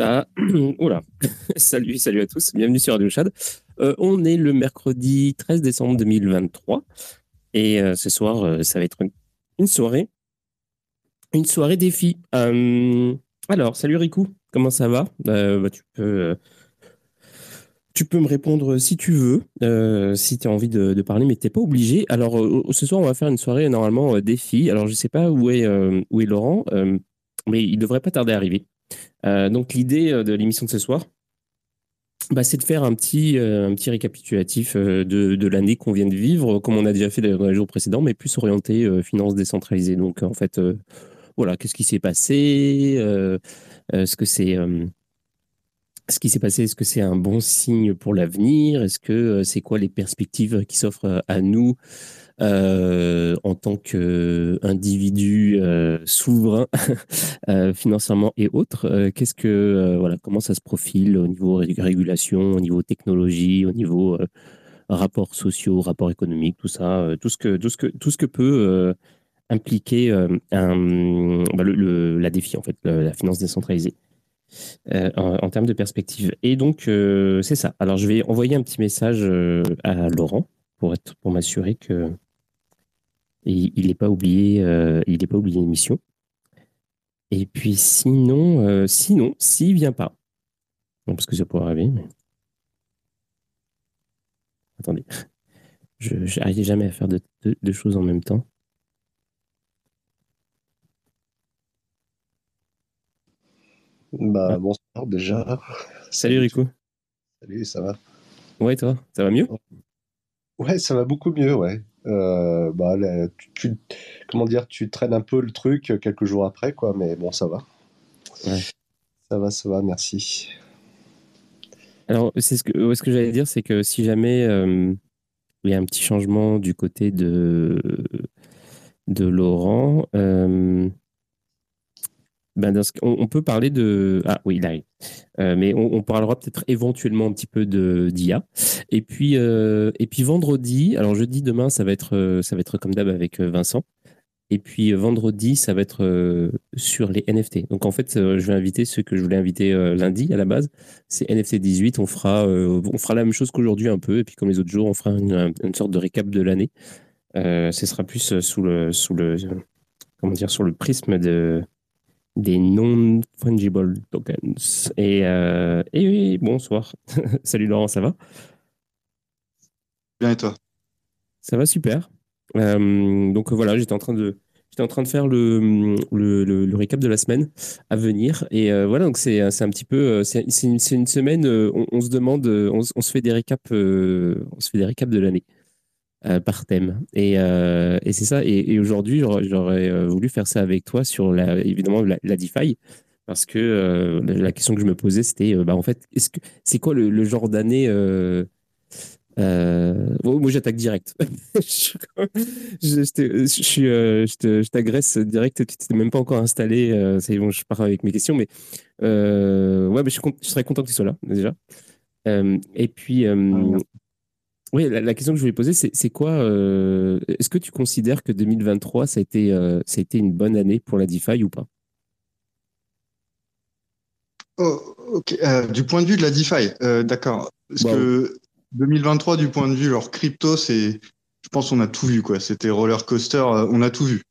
Oula, salut, salut à tous, bienvenue sur Radio Chad. Euh, on est le mercredi 13 décembre 2023 et euh, ce soir, euh, ça va être une, soirée, une soirée défi. alors, salut Riku, comment ça va? Bah, Tu peux, tu peux me répondre si tu veux, si tu as envie de, parler, mais tu n'es pas obligé. Alors, ce soir, on va faire une soirée normalement défi. Alors, je ne sais pas où est, où est Laurent, mais il devrait pas tarder à arriver. Euh, donc l'idée euh, de l'émission de ce soir, bah, c'est de faire un petit, euh, un petit récapitulatif de, l'année qu'on vient de vivre, comme on a déjà fait dans les jours précédents, mais plus orienté finance décentralisée. Donc en fait, voilà, qu'est-ce qui s'est passé Est-ce que c'est ce qui s'est passé, est-ce que c'est un bon signe pour l'avenir Est-ce que c'est quoi les perspectives qui s'offrent à nous euh, en tant qu'individu euh, souverain euh, financièrement et autres. Qu'est-ce que voilà, comment ça se profile au niveau régulation, au niveau technologie, au niveau rapports sociaux, rapports économiques, tout ça, tout ce que tout ce que tout ce que peut impliquer bah, le, la défi en fait, la finance décentralisée. en, termes de perspective. Et donc, c'est ça. Alors, je vais envoyer un petit message à Laurent pour, pour m'assurer que, il n'est pas oublié, euh, il n'est pas oublié l'émission. Et puis sinon, euh, sinon, s'il vient pas, parce que ça pourrait arriver, mais attendez, je n'arrive jamais à faire deux choses en même temps. Bah, ah. bonsoir déjà. Salut Rico. Salut, ça va? Ouais, toi, ça va mieux? Ouais, ça va beaucoup mieux, ouais. Euh, bah, tu, comment dire, tu traînes un peu le truc quelques jours après, quoi, mais bon, ça va. Ça va, ça va, merci. Alors, c'est ce que, ce que j'allais dire, c'est que si jamais euh, il y a un petit changement du côté de, de Laurent, euh, ben on, peut parler de. Ah oui, il. Euh, mais on, parlera peut-être éventuellement un petit peu d'IA. Et puis, euh, et puis vendredi, alors jeudi, demain, ça va être, euh, comme d'hab avec Vincent. Et puis vendredi, ça va être sur les NFT. Donc en fait, je vais inviter ceux que je voulais inviter lundi à la base. C'est NFT 18. On fera, on fera la même chose qu'aujourd'hui un peu. Et puis comme les autres jours, on fera une, une sorte de récap de l'année. ce sera plus sous le, sous le, comment dire, sur le prisme de des non-fungible tokens. Et, euh, et oui, bonsoir. Salut Laurent, ça va? Bien et toi? Ça va super. Euh, donc voilà, j'étais en train de J'étais en train de faire le, le, le, récap de la semaine à venir. Et voilà, donc c'est un petit peu. C'est une, une, semaine, on, se demande, on, on, se fait des récaps, on se fait des récaps de l'année. Par thème. Et, et c'est ça. Et, aujourd'hui, j'aurais voulu faire ça avec toi sur la, évidemment la, DeFi. Parce que la question que je me posais, c'était bah, en fait, c'est quoi le, genre d'année euh, moi, j'attaque direct. je, t'agresse direct. Tu t'es même pas encore installé. Euh, c'est bon, je pars avec mes questions, mais euh, ouais, mais je, serais content que tu sois là déjà. et puis, ah, oui, la, question que je voulais poser, c'est quoi Est-ce que tu considères que 2023 ça a été, ça a été une bonne année pour la DeFi ou pas? Oh, du point de vue de la DeFi, d'accord. Parce que 2023, du point de vue, alors crypto, c'est, je pense, on a tout vu, quoi. C'était roller coaster, euh, on a tout vu.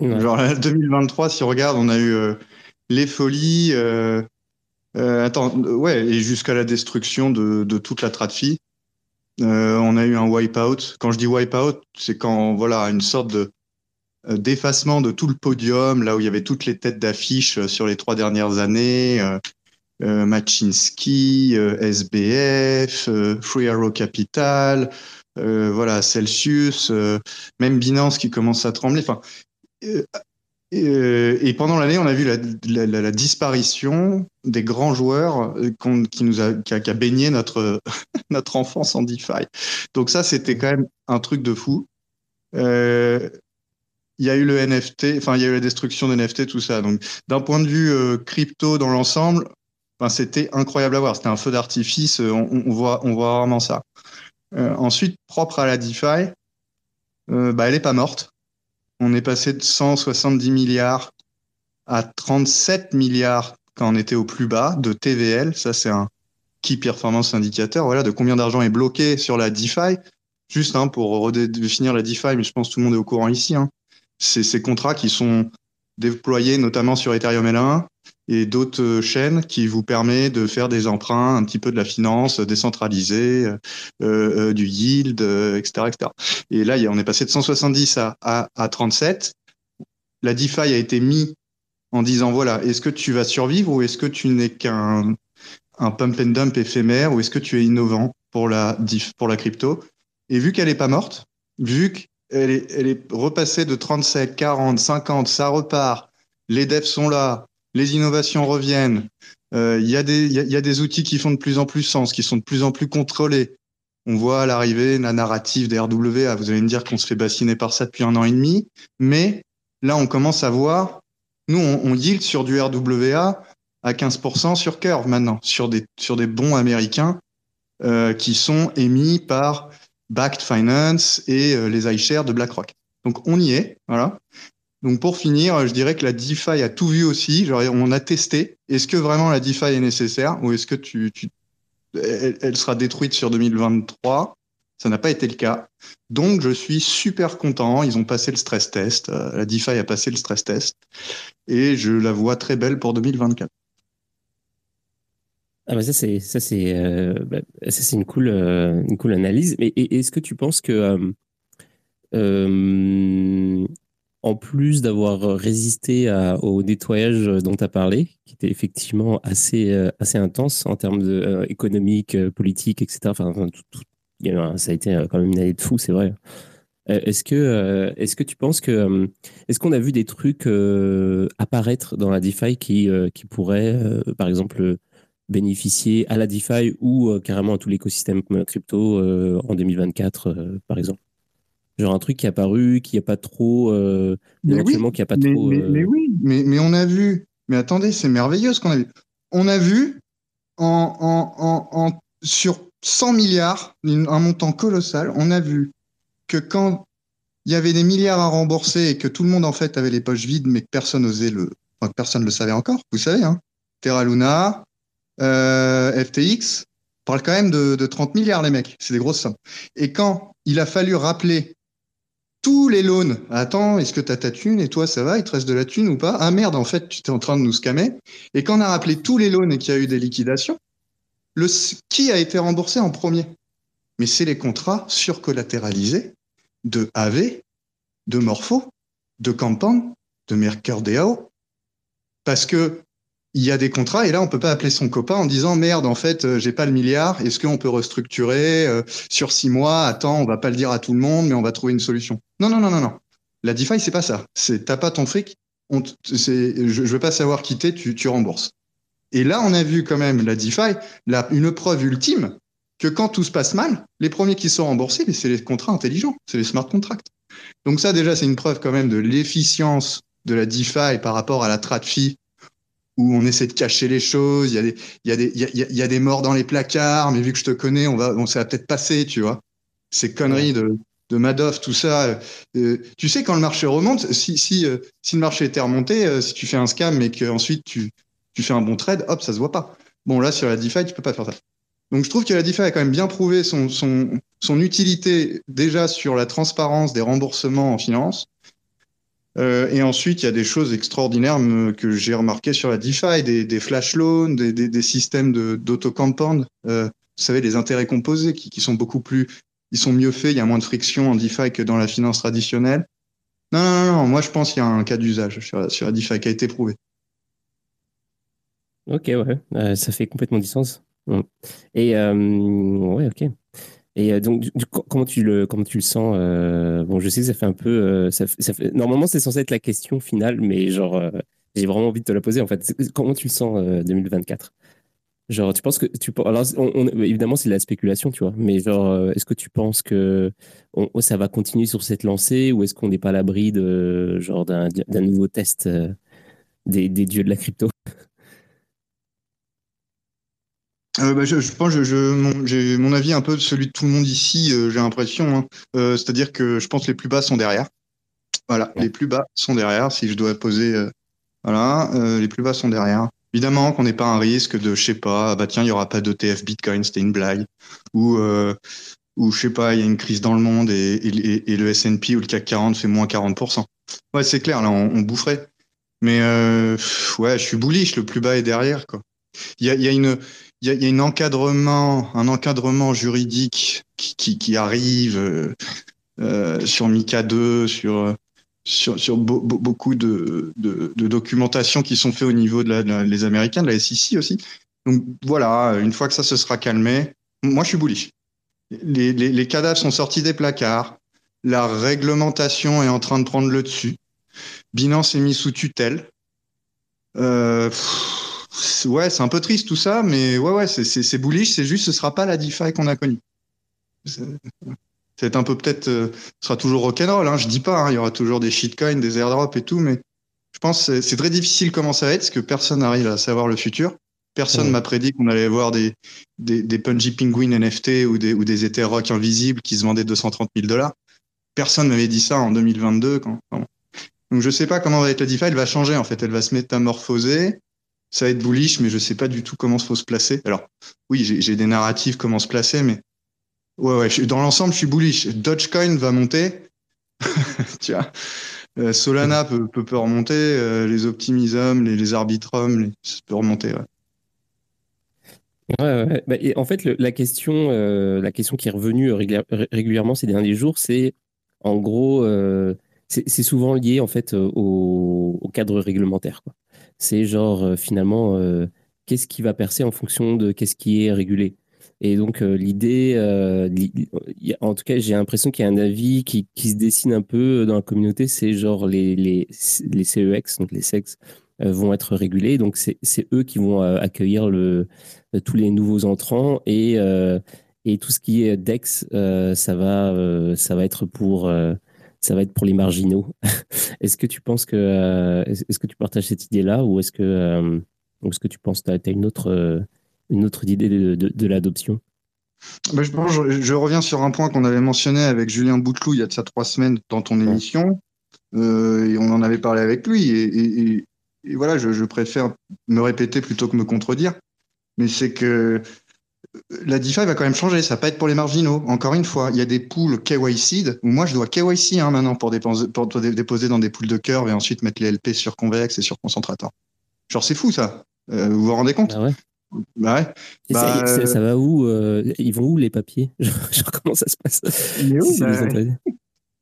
Genre, 2023, si on regarde, on a eu euh, les folies, euh, attends, ouais, et jusqu'à la destruction de, de toute la tradfi. on a eu un wipeout. Quand je dis wipeout, c'est quand, voilà, une sorte de d'effacement de tout le podium, là où il y avait toutes les têtes d'affiche sur les trois dernières années. Euh, Machinsky, euh, SBF, euh, Free Arrow Capital, voilà Celsius, même Binance qui commence à trembler. Enfin, et pendant l'année, on a vu la, disparition des grands joueurs qui nous a, baigné notre, notre enfance en DeFi. Donc ça, c'était quand même un truc de fou. il y a eu le NFT, enfin il y a eu la destruction de NFT, tout ça. Donc d'un point de vue crypto dans l'ensemble, c'était incroyable à voir. C'était un feu d'artifice. Euh, on, voit, on vraiment ça. Euh, ensuite, propre à la DeFi, euh, bah, elle n'est pas morte. On est passé de 170 milliards à 37 milliards quand on était au plus bas de TVL. Ça, c'est un Key Performance Indicator. Voilà, de combien d'argent est bloqué sur la DeFi. Juste hein, pour redéfinir la DeFi, mais je pense que tout le monde est au courant ici. Hein. C'est ces contrats qui sont déployés notamment sur Ethereum L1 et d'autres euh, chaînes qui vous permet de faire des emprunts, un petit peu de la finance décentralisée, euh, euh, du yield, etc., etc. Et là, on est passé de 170 à, à, à 37. La DeFi a été mise en disant voilà, est-ce que tu vas survivre ou est-ce que tu n'es qu'un un pump and dump éphémère ou est-ce que tu es innovant pour la pour la crypto? Et vu qu'elle n'est pas morte, vu qu'elle est, elle est repassée de 37, 40, 50, ça repart, les devs sont là, les innovations reviennent. Euh, il y, a des outils qui font de plus en plus sens, qui sont de plus en plus contrôlés. On voit à l'arrivée la narrative des RWA. Vous allez me dire qu'on se fait bassiner par ça depuis un an et demi, mais là, on commence à voir. Nous, on, yield sur du RWA à 15% sur Curve maintenant, sur des, sur des bons américains euh, qui sont émis par Backed Finance et euh, les iShares de BlackRock. Donc on y est, voilà. Donc pour finir, je dirais que la DeFi a tout vu aussi. Genre, on a testé. Est-ce que vraiment la DeFi est nécessaire ou est-ce que tu, elle, sera détruite sur 2023 Ça n'a pas été le cas. Donc je suis super content. Ils ont passé le stress test. Euh, la DeFi a passé le stress test et je la vois très belle pour 2024. Ah bah ça c'est ça c'est euh, bah, ça c'est une cool euh, une cool analyse. Mais est-ce que tu penses que en plus d'avoir résisté au nettoyage dont tu as parlé, qui était effectivement assez, euh, assez intense en termes de, euh, économique, euh, politique, etc. Ça a été quand même une année de fou, c'est vrai. Est-ce que, tu penses que. Est-ce qu'on a vu des trucs apparaître dans la DeFi qui, qui pourraient, par exemple, bénéficier à la DeFi ou carrément à tout l'écosystème crypto en 2024, par exemple? Genre un truc qui est apparu, qui a pas trop. Euh, éventuellement, qui a pas mais, trop. Mais, mais, euh, oui, mais, mais on a vu. Mais attendez, c'est merveilleux ce qu'on a vu. On a vu en, en, en, en, sur 100 milliards, un montant colossal, on a vu que quand il y avait des milliards à rembourser et que tout le monde en fait avait les poches vides, mais que personne osait le, enfin, que personne le savait encore. Vous savez, hein, Terra Luna, euh, FTX, parle quand même de, de 30 milliards les mecs, c'est des grosses sommes. Et quand il a fallu rappeler tous les loans. Attends, est-ce que tu as ta thune et toi ça va? Il te reste de la thune ou pas? Ah merde, en fait, tu étais en train de nous scammer. Et quand on a rappelé tous les loans et qu'il y a eu des liquidations, le, qui a été remboursé en premier? Mais c'est les contrats surcollatéralisés de AV, de Morpho de Campan, de MakerDAO, parce que il y a des contrats et là on peut pas appeler son copain en disant merde en fait euh, j'ai pas le milliard est-ce qu'on peut restructurer euh, sur six mois attends on va pas le dire à tout le monde mais on va trouver une solution. Non non non non non. La DeFi c'est pas ça. C'est t'as pas ton fric je, je veux pas savoir quitter tu, tu rembourses. Et là on a vu quand même la DeFi une preuve ultime que quand tout se passe mal les premiers qui sont remboursés c'est les contrats intelligents c'est les smart contracts. Donc ça déjà c'est une preuve quand même de l'efficience de la DeFi par rapport à la TradFi où on essaie de cacher les choses, il y a des, morts dans les placards, mais vu que je te connais, on va, ça va peut-être passer, tu vois. Ces conneries de, Madoff, tout ça. Euh, tu sais, quand le marché remonte, si, euh, le marché était remonté, euh, si tu fais un scam et qu'ensuite tu, tu fais un bon trade, hop, ça se voit pas. Bon, là, sur la DeFi, tu peux pas faire ça. Donc, je trouve que la DeFi a quand même bien prouvé son utilité déjà sur la transparence des remboursements en finance. Euh, et ensuite, il y a des choses extraordinaires que j'ai remarquées sur la DeFi, des, flash loans, des, systèmes d'auto-compound. Euh, vous savez, les intérêts composés qui, sont beaucoup plus, ils sont mieux faits, il y a moins de friction en DeFi que dans la finance traditionnelle. Non, non, non, moi je pense qu'il y a un cas d'usage sur, la DeFi qui a été prouvé. Ok, ouais, euh, ça fait complètement du sens. Et euh, ouais, ok. Et euh, donc, comment, tu le, comment tu le sens euh, Bon, je sais que ça fait un peu. Euh, ça, fait, normalement, c'est censé être la question finale, mais genre, j'ai vraiment envie de te la poser en fait. Comment tu le sens 2024 Genre, tu penses que tu alors on, évidemment c'est de la spéculation, tu vois, mais genre, est-ce que tu penses que ça va continuer sur cette lancée ou est-ce qu'on n'est pas à l'abri d'un nouveau test des dieux de la crypto? Euh, bah, je, je, pense que je, mon, j'ai mon avis un peu celui de tout le monde ici, euh, j'ai l'impression. Hein. Euh, c'est-à-dire que je pense que les plus bas sont derrière. Voilà, ouais. les plus bas sont derrière. Si je dois poser, voilà, les plus bas sont derrière. Évidemment qu'on n'est pas un risque de, je sais pas, bah tiens, il y aura pas d'ETF Bitcoin, c'était une blague, ou ou je sais pas, il y a une crise dans le monde et, et, et le S&P ou le CAC 40 fait moins 40%. Ouais, c'est clair, là, on, on boufferait. Mais ouais, je suis bullish, le plus bas est derrière, quoi. Il y a, il y a une il y a, y a un encadrement, un encadrement juridique qui, qui, qui arrive euh, euh, sur Mika 2, sur sur, sur be beaucoup de, de, de, documentation qui sont faits au niveau de de les Américains, de la SEC aussi. Donc voilà, une fois que ça se sera calmé, moi je suis bullish. Les, les, les cadavres sont sortis des placards, la réglementation est en train de prendre le dessus. Binance est mis sous tutelle. Euh, pff, ouais, c'est un peu triste tout ça, mais ouais, ouais, c'est bullish. C'est juste, ce sera pas la DeFi qu'on a connue. C'est un peu peut-être, euh, ce sera toujours rock'n'roll. Hein, je dis pas, hein, il y aura toujours des shitcoins, des airdrops et tout, mais je pense que c'est très difficile comment ça va être, parce que personne n'arrive à savoir le futur. Personne m'a prédit qu'on allait voir des, des, des Punji Penguin NFT ou des, ou des Ether Rock invisibles qui se vendaient 230 000 dollars. Personne m'avait dit ça en 2022. Quand, Donc je sais pas comment va être la DeFi. Elle va changer en fait. Elle va se métamorphoser ça va être bullish, mais je sais pas du tout comment il faut se placer. Alors, oui, j'ai des narratifs comment se placer, mais ouais, ouais, je, dans l'ensemble, je suis bullish. Dogecoin va monter. tu vois. Euh, Solana peut, peut, peut, remonter, euh, les optimismes, les, les arbitrums, les, ça peut remonter. Ouais. Ouais, ouais. Bah, et en fait, le, la, question, euh, la question qui est revenue régulièrement ces derniers jours, c'est en gros, c'est souvent lié en fait au, au cadre réglementaire. Quoi. C'est genre, euh, finalement, euh, qu'est-ce qui va percer en fonction de qu'est-ce qui est régulé. Et donc, euh, l'idée, en tout cas, j'ai l'impression qu'il y a un avis qui, se dessine un peu dans la communauté, c'est genre les, les, les CEX, donc les SEX, vont être régulés. Donc, c'est eux qui vont accueillir le, tous les nouveaux entrants et, et tout ce qui est DEX, ça, va, ça va être pour ça va être pour les marginaux. est-ce que tu penses que, euh, est-ce que tu partages cette idée-là ou est-ce que, euh, est-ce que tu penses que tu as une autre, euh, une autre idée de, de, de l'adoption? Bah, je, je, je, reviens sur un point qu'on avait mentionné avec Julien Bouteloup il y a de ça trois semaines dans ton émission. Euh, et on en avait parlé avec lui. Et, et, et voilà, je, je, préfère me répéter plutôt que me contredire. Mais c'est que la DeFi va quand même changer. Ça va pas être pour les marginaux. Encore une fois, il y a des pools KYC où moi je dois KYC hein, maintenant pour déposer, pour déposer dans des pools de curve et ensuite mettre les LP sur convexe et sur concentrateur. Genre c'est fou ça. Euh, vous vous rendez compte? Ah ouais. Bah ouais. Bah, ça, ça, va où euh, Ils vont où les papiers? Genre, comment ça se passe? Mais où, bah,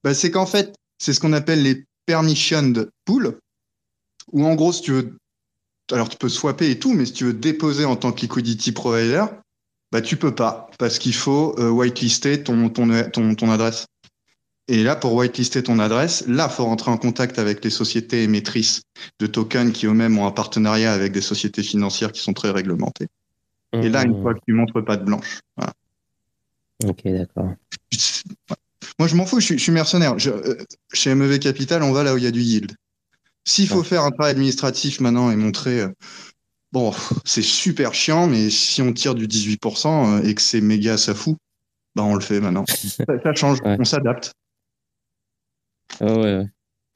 bah, c'est qu'en fait, c'est ce qu'on appelle les permissioned pool, où en gros, si tu veux, alors tu peux swapper et tout, mais si tu veux déposer en tant que liquidity provider, bah tu peux pas, parce qu'il faut euh, whitelister ton, ton, ton, ton adresse. Et là, pour whitelister ton adresse, là, faut rentrer en contact avec les sociétés émettrices de tokens qui eux-mêmes ont un partenariat avec des sociétés financières qui sont très réglementées. Et là, une fois que tu montres pas de blanche. Voilà. Ok, d'accord. Moi, je m'en fous, je suis, je suis mercenaire. Je, euh, chez MEV Capital, on va là où il y a du yield. S'il faut faire un travail administratif maintenant et montrer, euh, bon, c'est super chiant, mais si on tire du 18% euh, et que c'est méga ça fout, bah on le fait maintenant. ça, ça change, Ouais. on s'adapte. Ah ouais, ouais.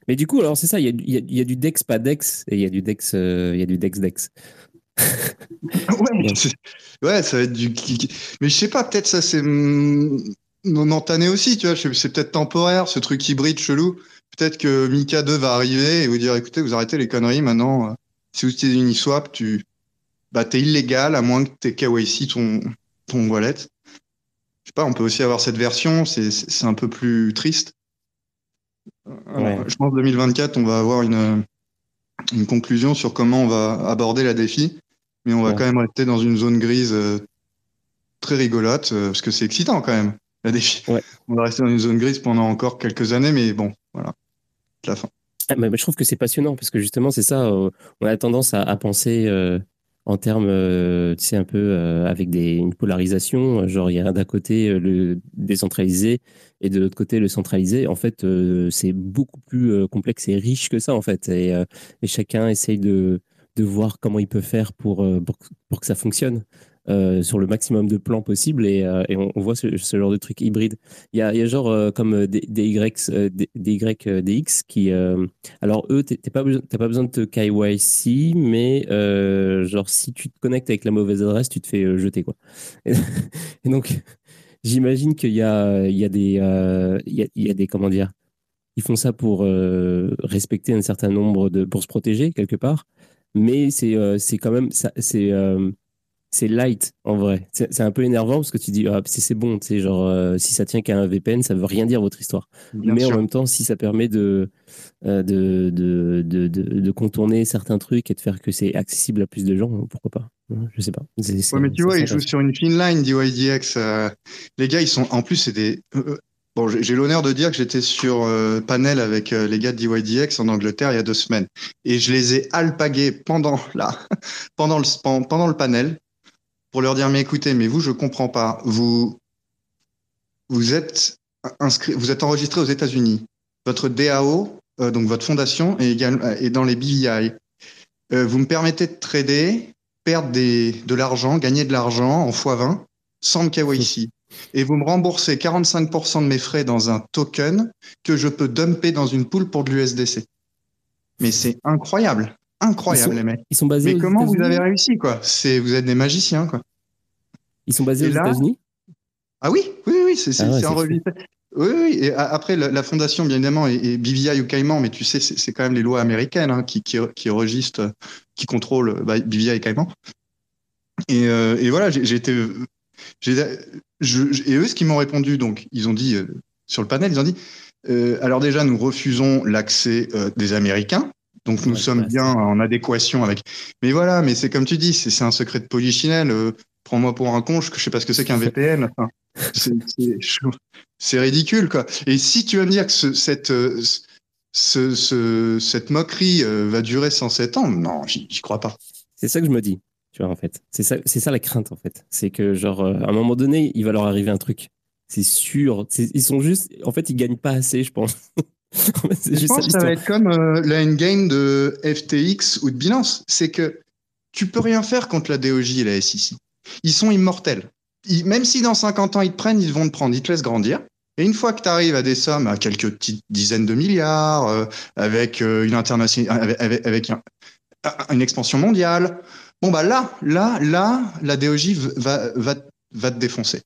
Mais du coup, alors c'est ça, il y a, y y du Dex, pas Dex, et il y a du Dex, euh, il y a du Dex, Dex. ouais, ouais, ça va être du. Mais je sais pas, peut-être ça c'est hum, momentané aussi, tu vois. C'est peut-être temporaire, ce truc hybride chelou. Peut-être que Mika 2 va arriver et vous dire écoutez, vous arrêtez les conneries maintenant. Euh, Si vous utilisez Uniswap, tu. Bah, t'es illégal à moins que t'aies KYC ton, ton wallet. Je sais pas, on peut aussi avoir cette version, c'est c'est- c'est un peu plus triste. Alors, Ouais. Je pense que 2024, on va avoir une, une conclusion sur comment on va aborder la défi, mais on va Ouais. quand même rester dans une zone grise euh, très rigolote, euh, parce que c'est excitant quand même, la défi. Ouais. On va rester dans une zone grise pendant encore quelques années, mais bon, voilà, la fin. Ah, mais- je trouve que c'est passionnant parce que justement, c'est ça, euh, on a tendance à, penser euh, en termes, euh, tu sais, un peu avec des, une polarisation. Genre, il y a d'un côté le décentralisé et de l'autre côté le centralisé. En fait, c'est beaucoup plus complexe et riche que ça, en fait. Et, chacun essaye de, de voir comment il peut faire pour, pour que ça fonctionne. Euh, sur le maximum de plans possible et, euh, on, voit ce, genre de truc hybride. Il y a, y a genre euh, comme des, des Y, des, Y, des X qui, alors eux, t'es t'es pas, pas besoin de te KYC, mais genre si tu te connectes avec la mauvaise adresse, tu te fais jeter quoi. Et, donc j'imagine qu'il y a, y a des, il y a, des comment dire, ils font ça pour respecter un certain nombre de, pour se protéger quelque part, mais c'est euh, quand même c'est c'est light en vrai. C'est un peu énervant parce que tu dis ah, c'est c'est bon, tu sais genre euh, si ça tient qu'à un VPN, ça veut rien dire votre histoire Bien mais sûr. en même temps, si ça permet de, euh, de, de, de, de, de contourner certains trucs et de faire que c'est accessible à plus de gens, pourquoi pas Hein, Je sais pas. Ouais, mais tu vois, ils jouent sur une fine line, DYDX. euh, les gars, ils sont. En plus, c'est des. bon, j'ai l'honneur de dire que j'étais sur euh, panel avec euh, les gars de DYDX en Angleterre il y a deux semaines. Et je les ai alpagués pendant, la, pendant, le, pen- pendant le panel pour leur dire Mais écoutez, mais vous, je comprends pas. Vous, vous, êtes, inscrit, vous êtes enregistré aux États-Unis. Votre DAO, euh, donc votre fondation, est, également, est dans les BVI. Euh, vous me permettez de trader perdre des, de l'argent, gagner de l'argent en x20 sans me KYC. Et vous me remboursez 45% de mes frais dans un token que je peux dumper dans une pool pour de l'USDC. Mais c'est incroyable. Incroyable, sont- les mecs. Ils sont basés Mais aux comment vous avez réussi, quoi? C'est, vous êtes des magiciens, quoi. Ils sont basés Et aux là- États-Unis? Ah oui, oui, oui, c'est, c'est, Ah ouais, revue. Oui, oui, et après, la, la fondation, bien évidemment, est, est BVI ou Caïman, mais tu sais, c'est, quand même les lois américaines hein, qui, qui, qui registrent, qui contrôlent bah, BVI et Caïman. Et, euh, et voilà, j'ai, été. et eux, ce qu'ils m'ont répondu, donc, ils ont dit, euh, sur le panel, ils ont dit euh, alors déjà, nous refusons l'accès euh, des Américains. Donc nous Ouais, sommes bien en adéquation avec. Mais voilà, mais c'est comme tu dis, c'est un secret de polichinelle. euh, Prends-moi pour un con, je, je sais pas ce que c'est qu'un VPN. Enfin, c'est- ridicule, quoi. Et si tu vas me dire que ce- cette, euh, ce, ce- cette moquerie euh, va durer 107 ans, non, j'y crois pas. C'est ça que je me dis, tu vois, en fait. C'est ça, ça la crainte, en fait. C'est que, genre, à un moment donné, il va leur arriver un truc. C'est sûr. Ils sont juste. En fait, ils gagnent pas assez, je pense. En fait, c'est Je juste pense que ça va être comme euh, la endgame de FTX ou de Binance. C'est que tu peux rien faire contre la DOJ et la SEC. Ils sont immortels. Ils- même si dans 50 ans ils te prennent, ils vont te prendre, ils te laissent grandir. Et une fois que tu arrives à des sommes à quelques petites dizaines de milliards, euh, avec euh, une internation, avec, avec- avec un- un- une expansion mondiale, bon bah là, là, là, la DOJ va, va, va te défoncer.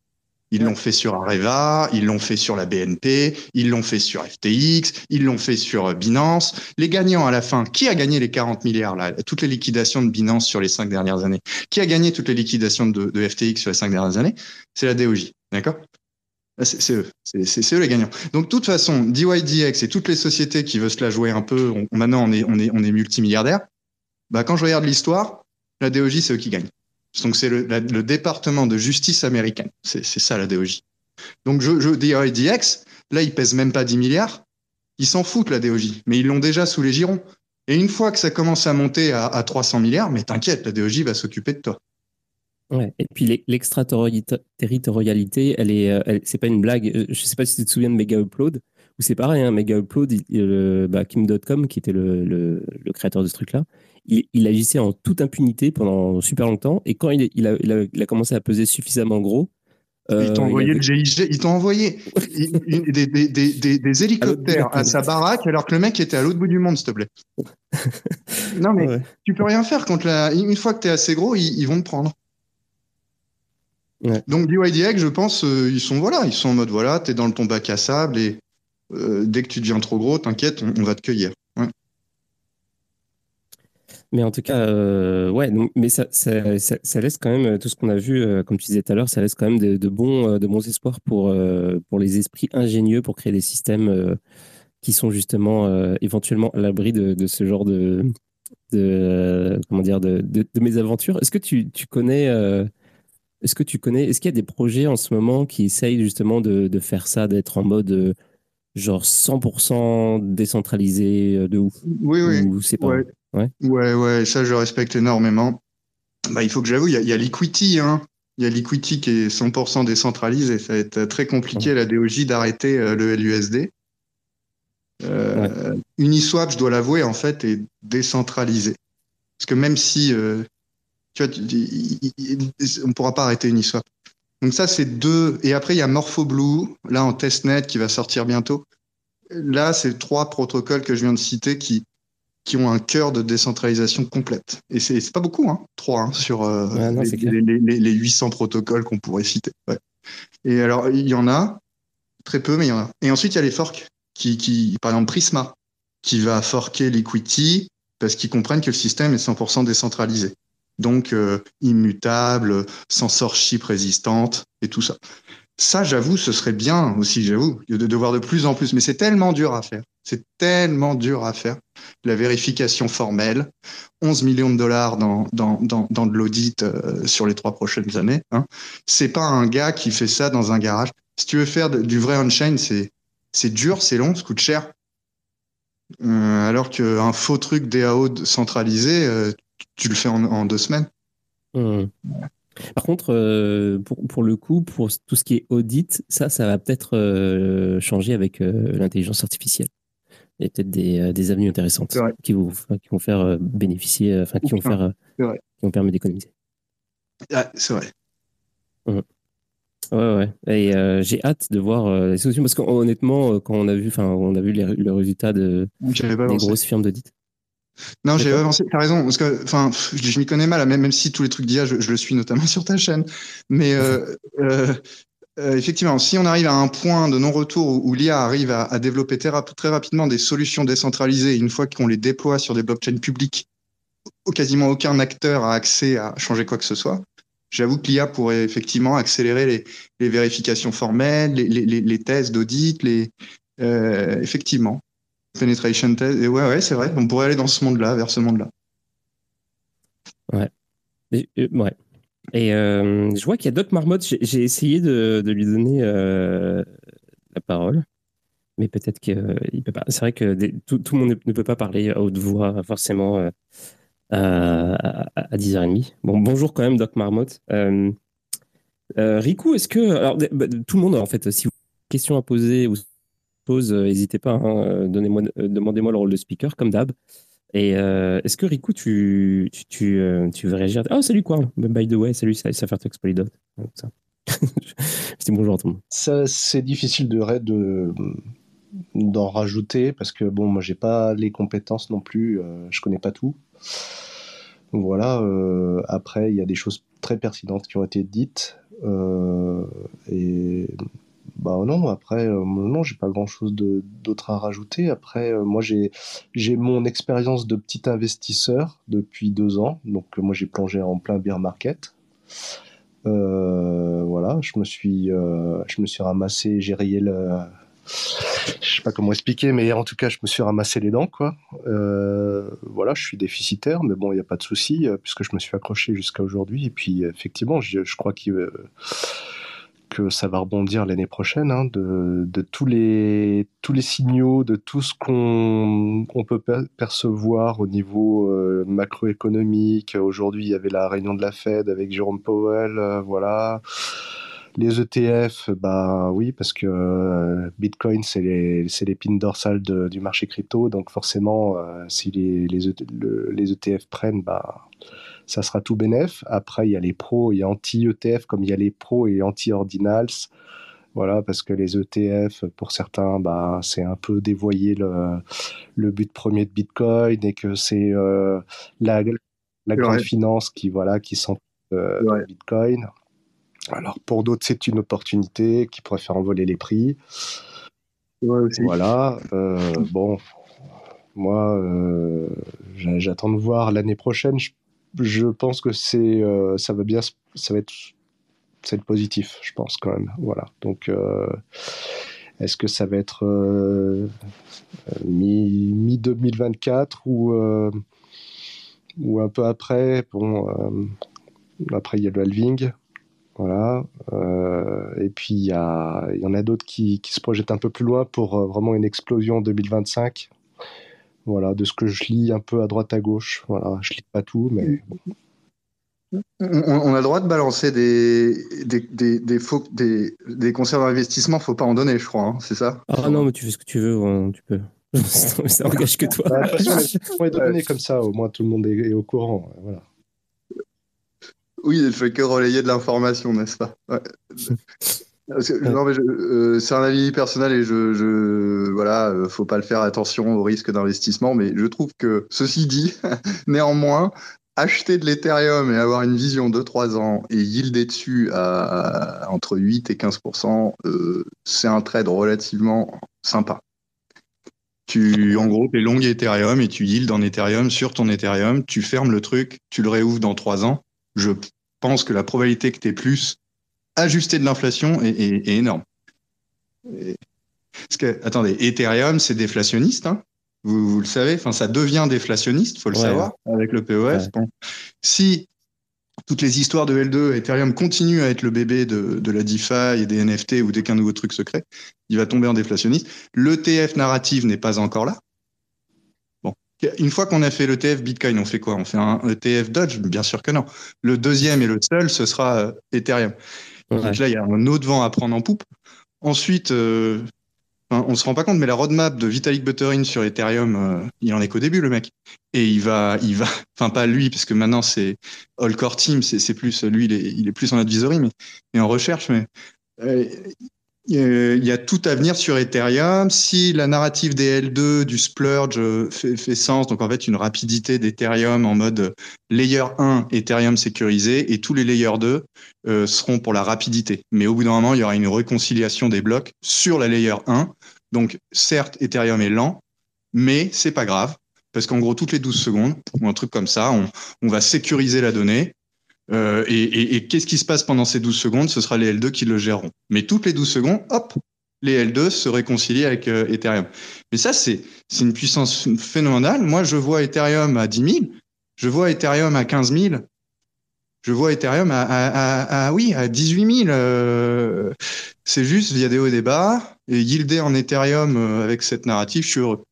Ils l'ont fait sur Areva, ils l'ont fait sur la BNP, ils l'ont fait sur FTX, ils l'ont fait sur euh, Binance. Les gagnants à la fin, qui a gagné les 40 milliards là Toutes les liquidations de Binance sur les cinq dernières années? Qui a gagné toutes les liquidations de, de FTX sur les cinq dernières années? C'est la DOJ, d'accord? Ah, c'est eux, c'est eux les gagnants. Donc, de toute façon, DYDX et toutes les sociétés qui veulent se la jouer un peu, maintenant on est, on est, on est multimilliardaire. Bah, quand je regarde l'histoire, la DOJ, c'est eux qui gagnent. Donc, c'est le, département de justice américain. C'est ça la DOJ. Donc, je, je, DYDX, là, ils pèsent même pas 10 milliards. Ils s'en foutent, la DOJ. Mais ils l'ont déjà sous les girons. Et une fois que ça commence à monter à, à 300 milliards, mais t'inquiète, la DOJ va s'occuper de toi. Ouais. Et puis l'extraterritorialité, elle est, euh, c'est pas une blague. Euh, je sais pas si tu te souviens de Mega Upload, où c'est pareil, hein, Mega Upload, bah, Kim.com, qui était le, le, créateur de ce truc-là, il, agissait en toute impunité pendant super longtemps. Et quand il, a, commencé à peser suffisamment gros, euh, il t'a envoyé le GIG, il t'a envoyé des, des, des, des, hélicoptères à sa baraque alors que le mec était à l'autre bout du monde, s'il te plaît. non, mais tu peux rien faire quand la... une fois que tu es assez gros, ils, ils vont te prendre. Donc DYDX, je pense, euh, ils sont voilà, ils sont en mode voilà, t'es dans ton bac à sable et euh, dès que tu deviens trop gros, t'inquiète, on, va te cueillir. Mais en tout cas, euh, ouais, mais ça, ça, ça, laisse quand même tout ce qu'on a vu, comme tu disais tout à l'heure, ça laisse quand même de, bons, de bons espoirs pour, pour les esprits ingénieux pour créer des systèmes qui sont justement éventuellement à l'abri de, ce genre de, de comment dire de, de, mésaventures. Est-ce que tu, tu connais est-ce que tu connais, est-ce qu'il y a des projets en ce moment qui essayent justement de, faire ça, d'être en mode euh, genre 100% décentralisé euh, de ouf Oui, oui. c'est pas. Ouais. ouais. ouais, ça je respecte énormément. Bah, il faut que j'avoue, il y, a Liquidity, hein. Il y a Liquidity qui est 100% décentralisé. Ça va être très compliqué la DOJ d'arrêter euh, le LUSD. Uniswap, je dois l'avouer, en fait, est décentralisé. Parce que même si tu vois, on ne pourra pas arrêter Uniswap. Donc ça, c'est deux. Et après, il y a MorphoBlue, là en testnet, qui va sortir bientôt. Là, c'est trois protocoles que je viens de citer qui, qui ont un cœur de décentralisation complète. Et c'est pas beaucoup, hein, trois hein, sur euh, les, les, 800 protocoles qu'on pourrait citer. Ouais. Et alors, il y en a, très peu, mais il y en a. Et ensuite, il y a les forks, qui, qui, par exemple, Prisma, qui va forker Liquidity parce qu'ils comprennent que le système est 100% décentralisé donc euh, immutable, censorship résistante et tout ça. Ça, j'avoue, ce serait bien aussi, j'avoue, de, voir de plus en plus. Mais c'est tellement dur à faire. C'est tellement dur à faire. La vérification formelle, 11 millions de dollars dans, dans, dans, dans de l'audit euh, sur les trois prochaines années. Hein. C'est pas un gars qui fait ça dans un garage. Si tu veux faire du vrai on-chain, c'est, c'est dur, c'est long, ça coûte cher. Euh, alors qu'un faux truc DAO centralisé, tu le fais en, deux semaines? Mmh. Par contre, euh, pour, le coup, pour tout ce qui est audit, ça, ça va peut-être euh, changer avec euh, l'intelligence artificielle. Il y a peut-être des, des, avenues intéressantes qui vont, qui vont faire bénéficier, enfin, qui vont faire, qui vont permettre d'économiser. Ah, c'est vrai. Mmh. Ouais, ouais. Et j'ai hâte de voir les solutions parce qu'honnêtement, quand on a vu, enfin, on a vu les, le résultat de, des grosses firmes d'audit. Non, j'ai avancé. T'as raison, parce que, enfin, je, m'y connais mal, même, même si tous les trucs d'IA, je, le suis notamment sur ta chaîne. Mais euh, euh, euh, effectivement, si on arrive à un point de non-retour où, l'IA arrive à, développer très, rapidement des solutions décentralisées, une fois qu'on les déploie sur des blockchains publiques, quasiment aucun acteur a accès à changer quoi que ce soit. J'avoue que l'IA pourrait effectivement accélérer les, vérifications formelles, les, les, les tests d'audit, les effectivement. Penetration test. Et ouais, ouais, c'est vrai. On pourrait aller dans ce monde-là, vers ce monde-là. Ouais. Et, euh, ouais. Et euh, je vois qu'il y a Doc Marmotte. J'ai essayé de, lui donner euh, la parole, mais peut-être qu'il peut pas. C'est vrai que tout, tout, le monde ne peut pas parler à haute voix forcément à, à, 10h30. Bon, bonjour quand même, Doc Marmotte. Riku, est-ce que. Alors, bah, tout le monde, en fait, si vous avez des questions à poser ou pose, euh, n'hésitez pas, hein, euh, donnez-moi, euh, demandez-moi le rôle de speaker, comme d'hab. Et est-ce que Riku, tu, tu, tu, veux réagir Oh, salut quoi By the way, salut, ça, ça fait Exploded. Ça. C'est bonjour à tout le monde. C'est difficile de, de d'en rajouter parce que bon, moi, j'ai pas les compétences non plus, je connais pas tout. voilà. après, il y a des choses très pertinentes qui ont été dites. et bah non, après, euh, non, j'ai pas grand chose d'autre à rajouter. Après, euh, moi, j'ai mon expérience de petit investisseur depuis deux ans. Donc, euh, moi, j'ai plongé en plein bear market. voilà, je me suis, je me suis ramassé, j'ai rayé le, je sais pas comment expliquer, mais en tout cas, je me suis ramassé les dents, quoi. voilà, je suis déficitaire, mais bon, il n'y a pas de souci, puisque je me suis accroché jusqu'à aujourd'hui. Et puis, effectivement, je, je crois qu'il que ça va rebondir l'année prochaine, hein, de, tous, les, tous les signaux, de tout ce qu'on peut percevoir au niveau euh, macroéconomique. Aujourd'hui, il y avait la réunion de la Fed avec Jérôme Powell, euh, voilà. Les ETF, bah oui, parce que euh, Bitcoin, c'est l'épine dorsale du marché crypto, donc forcément, si les, les, les, ETF prennent, bah ça sera tout bénef. Après, il y a les pros et anti-ETF, comme il y a les pros et anti-ordinals. Voilà, parce que les ETF, pour certains, bah, c'est un peu dévoyer le, le, but premier de Bitcoin et que c'est euh, la, la grande finance qui, voilà, qui sent euh, Bitcoin. Alors, pour d'autres, c'est une opportunité qui pourrait faire envoler les prix. Voilà. Euh, bon, moi, j'attends de voir l'année prochaine. Je je pense que c'est, euh, ça va bien, ça va être, positif, je pense quand même. Voilà. Donc, euh, est-ce que ça va être euh, mi, 2024 ou ou un peu après? Bon, après il y a le halving. Voilà. et puis il y, y en a d'autres qui, qui, se projettent un peu plus loin pour vraiment une explosion en 2025. Voilà, de ce que je lis un peu à droite à gauche. Voilà, je lis pas tout, mais On, a le droit de balancer des, des, des, des, faux, des, des concerts d'investissement, faut pas en donner, je crois, hein, c'est ça? Ah non, mais tu fais ce que tu veux, hein, tu peux. ça engage que toi. Bah, on donner comme ça, au moins tout le monde est, au courant. Voilà. Oui, il fait que relayer de l'information, n'est-ce pas? c'est un avis personnel et je, je voilà, euh, faut pas le faire attention au risque d'investissement, mais je trouve que ceci dit, néanmoins, acheter de l'Ethereum et avoir une vision de 3 ans et yielder dessus à, entre 8 et 15 euh, c'est un trade relativement sympa. Tu, en gros, tu es long Ethereum et tu yield en Ethereum sur ton Ethereum, tu fermes le truc, tu le réouvres dans 3 ans. Je pense que la probabilité que tu aies plus ajusté de l'inflation est, énorme. parce que, attendez, Ethereum, c'est déflationniste, hein vous, le savez, enfin, ça devient déflationniste, faut le savoir, avec le POS. Si toutes les histoires de L2, Ethereum continue à être le bébé de, de la DeFi et des NFT ou dès qu'un nouveau truc se crée, il va tomber en déflationniste. L'ETF narrative n'est pas encore là. Bon. Une fois qu'on a fait l'ETF Bitcoin, on fait quoi? On fait un ETF Dodge? Bien sûr que non. Le deuxième et le seul, ce sera euh, Donc là, il y a un autre vent à prendre en poupe. Ensuite, euh, on se rend pas compte, mais la roadmap de Vitalik Buterin sur Ethereum, euh, il en est qu'au début, le mec. Et il va, il va, enfin pas lui, parce que maintenant c'est All Core Team, c'est plus lui, il est, il est, plus en advisory, mais, mais en recherche. Mais euh, il y a tout à venir sur Ethereum. Si la narrative des L2 du splurge euh, fait, sens, donc en fait une rapidité d'Ethereum en mode layer 1 Ethereum sécurisé et tous les layers 2 euh, seront pour la rapidité. Mais au bout d'un moment, il y aura une réconciliation des blocs sur la layer 1. Donc certes, Ethereum est lent, mais c'est pas grave parce qu'en gros toutes les 12 secondes ou un truc comme ça, on va sécuriser la donnée euh, et, qu'est-ce qui se passe pendant ces 12 secondes? Ce sera les L2 qui le géreront. Mais toutes les 12 secondes, hop, les L2 se réconcilient avec euh, Ethereum. Mais ça, c'est une puissance phénoménale. Moi, je vois Ethereum à 10 000, je vois Ethereum à 15 000, je vois Ethereum à, à, à, oui, à 18 000. Euh, c'est juste via des hauts et des bas. Et yielder en Ethereum avec cette narrative, je suis heureux.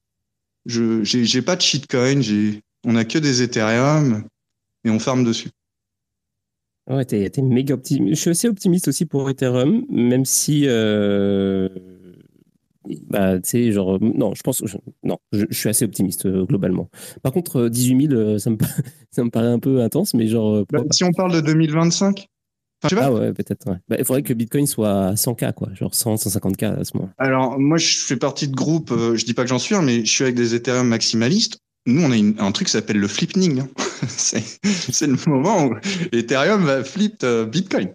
Je j'ai pas de shitcoin, on a que des Ethereum et on farme dessus. Ouais, t'es, méga optimiste. Je suis assez optimiste aussi pour Ethereum, même si. Euh, bah, tu sais, genre. Non, je pense. non, je, suis assez optimiste euh, globalement. Par contre, 18 000, euh, ça me, ça me paraît un peu intense, mais genre. Bah, si on parle de 2025 ah ouais, peut-être. Ouais. Bah, il faudrait que Bitcoin soit à 100K, quoi, genre 100, 150K à ce moment. Alors, moi, je fais partie de groupe, je dis pas que j'en suis, mais je suis avec des Ethereum maximalistes nous, on a un truc qui s'appelle le flipning. Hein. c'est le moment où Ethereum va flip euh, Bitcoin.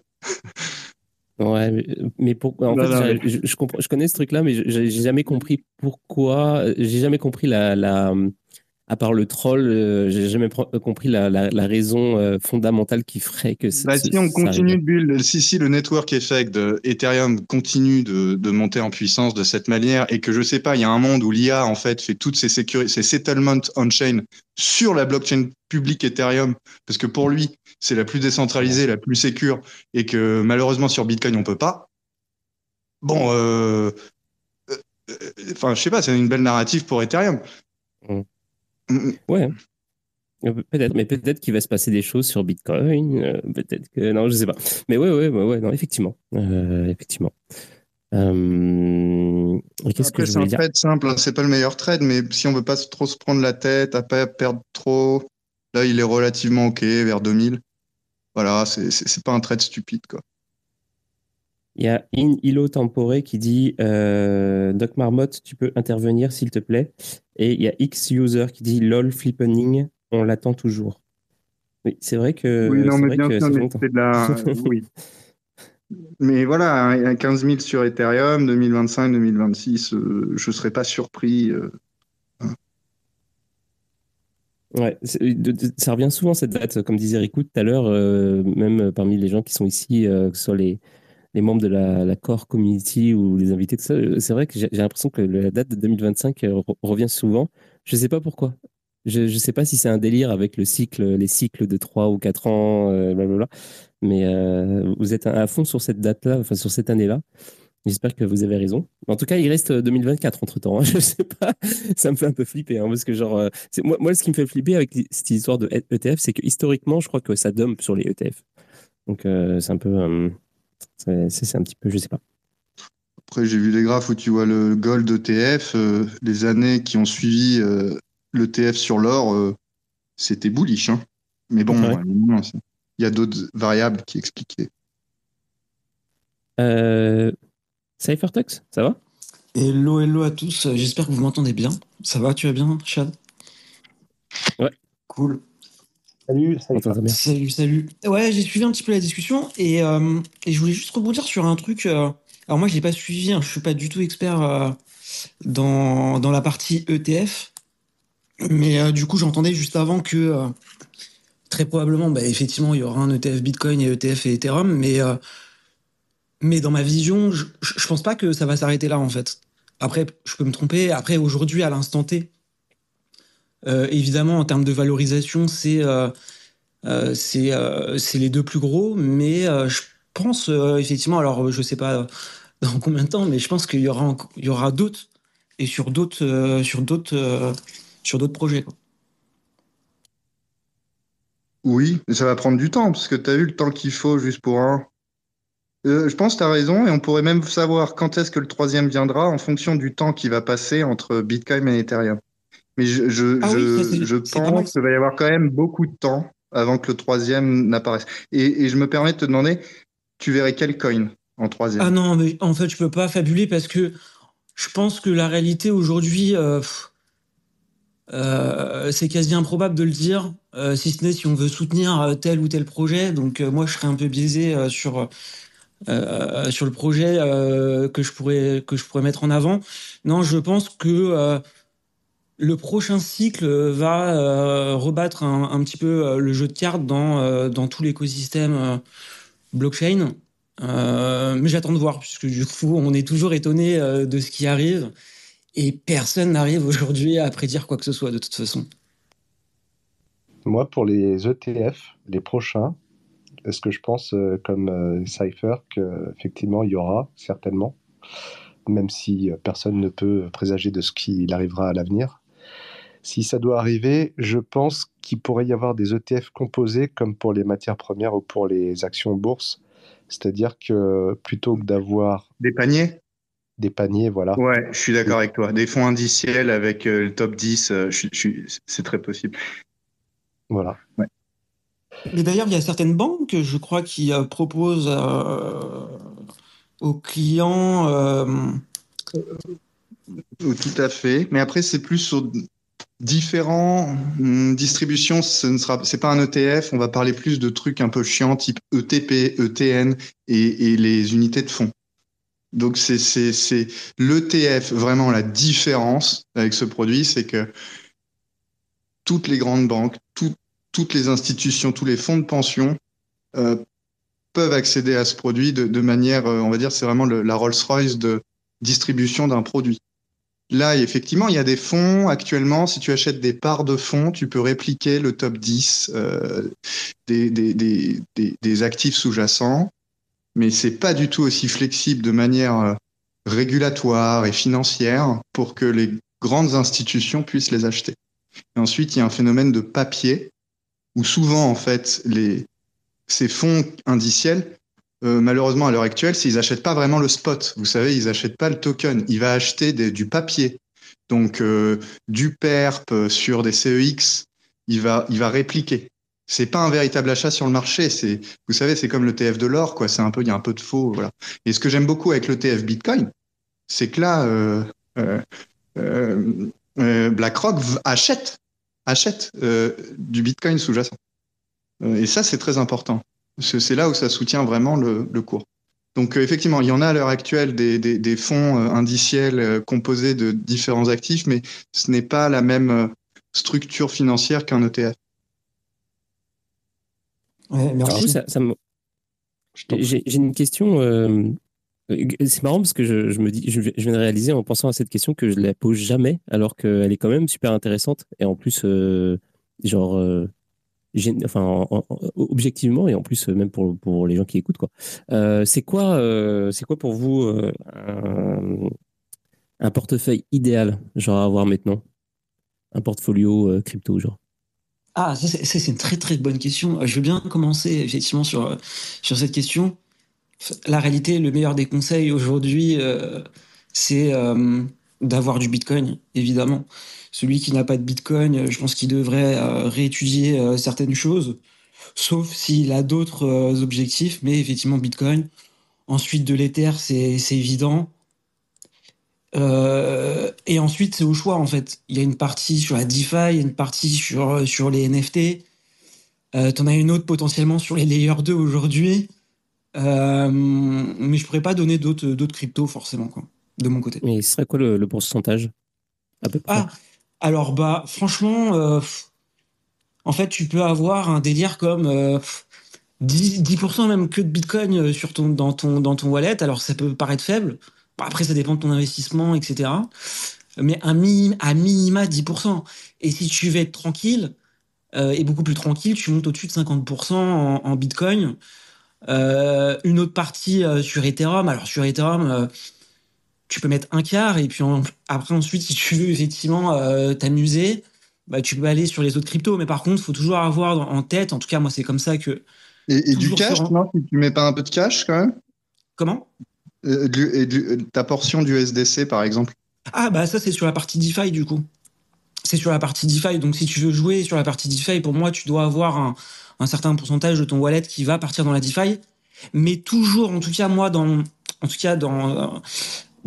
Ouais, mais, pourquoi en fait, Je, je, connais ce truc-là, mais j'ai jamais compris pourquoi. J'ai jamais compris la, la, à part le troll, euh, j'ai jamais compris la, la, raison euh, fondamentale qui ferait que bah, si on continue de build, si, si le network effect de Ethereum continue de, de, monter en puissance de cette manière et que je sais pas, il y a un monde où l'IA en fait fait toutes ses sécurités, ses settlements on-chain sur la blockchain publique Ethereum, parce que pour lui, c'est la plus décentralisée, la plus sécure, et que malheureusement sur Bitcoin on peut pas. Bon, euh, enfin, je sais pas, c'est une belle narrative pour Ethereum. Mm. Ouais. Euh, peut-être, mais peut-être qu'il va se passer des choses sur Bitcoin. Euh, peut-être que non, je sais pas. Mais ouais, ouais, ouais, ouais non, effectivement, euh, effectivement. Euh, qu'est-ce que c'est un trade simple. Hein, c'est pas le meilleur trade, mais si on veut pas trop se prendre la tête, à pas perdre trop, là, il est relativement ok vers 2000. Voilà, c'est pas un trade stupide, quoi. Il y a In Ilo Tempore qui dit euh, Doc Marmotte, tu peux intervenir s'il te plaît. Et il y a X User qui dit LOL Flippening, on l'attend toujours. Oui, c'est vrai que. Oui, non, mais bien sûr, mais c'est de la. oui. Mais voilà, 15 000 sur Ethereum, 2025, 2026, euh, je ne serais pas surpris. Euh. Ouais, ça revient souvent cette date, comme disait Rico tout à l'heure, même parmi les gens qui sont ici, que ce soit les, les membres de la, core community ou les invités, tout ça, euh, c'est vrai que j'ai l'impression que la date de 2025 euh, revient souvent. Je ne sais pas pourquoi. Je ne sais pas si c'est un délire avec le cycle, les cycles de 3 ou 4 ans, euh, blablabla. Mais vous êtes à fond sur cette date-là, enfin sur cette année-là. J'espère que vous avez raison. En tout cas, il reste 2024 entre temps. Hein. Je sais pas, ça me fait un peu flipper. Hein, parce que, genre, moi, moi, ce qui me fait flipper avec cette histoire de ETF, c'est que historiquement, je crois que ça dump sur les ETF. Donc, c'est un peu. C'est un petit peu, je sais pas. Après, j'ai vu les graphes où tu vois le gold ETF. Euh, les années qui ont suivi euh, l'ETF sur l'or, euh, c'était bullish. Hein. Mais bon, il y a d'autres variables qui expliquaient. Euh, Cyphertux, ça va? Hello, hello à tous. J'espère que vous m'entendez bien. Ça va, tu vas bien, Chad? Ouais. Cool. Salut, salut. Salut, salut. Ouais, j'ai suivi un petit peu la discussion et, euh, et je voulais juste rebondir sur un truc. Euh, alors moi, je l'ai pas suivi, hein, je suis pas du tout expert euh, dans, dans la partie ETF, mais du coup, j'entendais juste avant que très probablement, bah, effectivement, il y aura un ETF Bitcoin et ETF et Ethereum, mais mais dans ma vision, je, je pense pas que ça va s'arrêter là en fait. Après, je peux me tromper. Après, aujourd'hui, à l'instant T, évidemment, en termes de valorisation, c'est euh, euh, c'est les deux plus gros, mais je pense effectivement, alors je sais pas dans combien de temps, mais je pense qu'il y aura, il y aura d'autres et sur d'autres sur d'autres sur d'autres projets. Oui, ça va prendre du temps, parce que tu as vu le temps qu'il faut juste pour un. je pense que tu as raison, et on pourrait même savoir quand est-ce que le troisième viendra en fonction du temps qui va passer entre Bitcoin et Ethereum. Mais je, je, ah je, je pense qu'il va y avoir quand même beaucoup de temps avant que le troisième n'apparaisse. Et, et, je me permets de te demander, tu verrais quel coin en troisième? Ah non, mais en fait, je peux pas fabuler parce que je pense que la réalité aujourd'hui, euh, euh, c'est quasi improbable de le dire, euh, si ce n'est si on veut soutenir tel ou tel projet. Donc moi, je serais un peu biaisé sur sur le projet que je pourrais que je pourrais mettre en avant. Non, je pense que le prochain cycle va euh, rebattre un, petit peu euh, le jeu de cartes dans, euh, dans tout l'écosystème blockchain. mais j'attends de voir, puisque du coup, on est toujours étonné de ce qui arrive. Et personne n'arrive aujourd'hui à prédire quoi que ce soit, de toute façon. Moi, pour les ETF, les prochains, est-ce que je pense, comme Cypher, qu'effectivement, il y aura certainement, même si personne ne peut présager de ce qui arrivera à l'avenir? Si ça doit arriver, je pense qu'il pourrait y avoir des ETF composés comme pour les matières premières ou pour les actions bourse. C'est-à-dire que plutôt que d'avoir... Des paniers? Des paniers, voilà. Ouais, je suis d'accord avec toi. Des fonds indiciels avec euh, le top 10, euh, c'est très possible. Voilà. Mais d'ailleurs, il y a certaines banques, je crois, qui euh, proposent aux clients... Tout à fait. Mais après, c'est plus sur différents hum, distributions, ce ne sera, c'est pas un ETF. On va parler plus de trucs un peu chiants, type ETP, ETN et, les unités de fonds. Donc c'est c'est c'est l'ETF vraiment la différence avec ce produit, c'est que toutes les grandes banques, toutes les institutions, tous les fonds de pension euh, peuvent accéder à ce produit de, manière, euh, on va dire, c'est vraiment la Rolls-Royce de distribution d'un produit. Là, effectivement, il y a des fonds actuellement. Si tu achètes des parts de fonds, tu peux répliquer le top 10 euh, des, des, des, des, actifs sous-jacents, mais c'est pas du tout aussi flexible de manière régulatoire et financière pour que les grandes institutions puissent les acheter. Et ensuite, il y a un phénomène de papier où souvent, en fait, les, ces fonds indiciels, euh, malheureusement, à l'heure actuelle, s'ils n'achètent pas vraiment le spot, vous savez, ils n'achètent pas le token, il va acheter du papier. Donc, euh, du PERP sur des CEX, il va, il va répliquer. C'est pas un véritable achat sur le marché. C'est, vous savez, c'est comme le TF de l'or, quoi. C'est un peu, il y a un peu de faux, voilà. Et ce que j'aime beaucoup avec le TF Bitcoin, c'est que là, euh, euh, BlackRock achète, achète euh, du Bitcoin sous-jacent. Euh, et ça, c'est très important. C'est là où ça soutient vraiment le, cours. Donc effectivement, il y en a à l'heure actuelle des, fonds indiciels composés de différents actifs, mais ce n'est pas la même structure financière qu'un ETF. J'ai une question euh, c'est marrant parce que je, me dis, je, viens de réaliser en pensant à cette question que je la pose jamais, alors qu'elle est quand même super intéressante et en plus, euh, genre, euh, enfin, objectivement et en plus même pour, les gens qui écoutent quoi. c'est quoi, c'est quoi pour vous un, portefeuille idéal, genre à avoir maintenant, un portfolio crypto, genre? Ah, c'est une très très bonne question. Je veux bien commencer effectivement sur sur cette question la réalité, le meilleur des conseils aujourd'hui, euh, c'est euh, d'avoir du Bitcoin, évidemment. Celui qui n'a pas de Bitcoin, euh, je pense qu'il devrait réétudier certaines choses, sauf s'il a d'autres objectifs, mais effectivement Bitcoin. Ensuite, de l'Ether, c'est évident. et ensuite, c'est au choix, en fait. Il y a une partie sur la DeFi, il y a une partie sur, sur les NFT. Euh, T'en as une autre potentiellement sur les Layer 2 aujourd'hui. Euh, mais je pourrais pas donner d'autres d'autres cryptos forcément quoi, de mon côté. Mais ce serait quoi le, pourcentage à peu près? Ah, alors bah franchement, euh, en fait tu peux avoir un délire comme 10%, euh, même que de Bitcoin sur ton dans ton dans ton wallet. Alors ça peut paraître faible. après ça dépend de ton investissement, etc. Mais un à minima 10%. Et si tu veux être tranquille et beaucoup plus tranquille, tu montes au-dessus de 50% en, Bitcoin. Euh, une autre partie euh, sur Ethereum. Alors sur Ethereum, euh, tu peux mettre un quart et puis après ensuite, si tu veux effectivement t'amuser, bah, tu peux aller sur les autres cryptos. Mais par contre, il faut toujours avoir en tête, en tout cas moi c'est comme ça que... Et, du cash, non Tu mets pas un peu de cash quand même? Comment? Et ta portion du SDC par exemple? Ah bah ça c'est sur la partie DeFi du coup. C'est sur la partie DeFi. Donc si tu veux jouer sur la partie DeFi, pour moi tu dois avoir un, un certain pourcentage de ton wallet qui va partir dans la DeFi, mais toujours, en tout cas moi, dans, en tout cas dans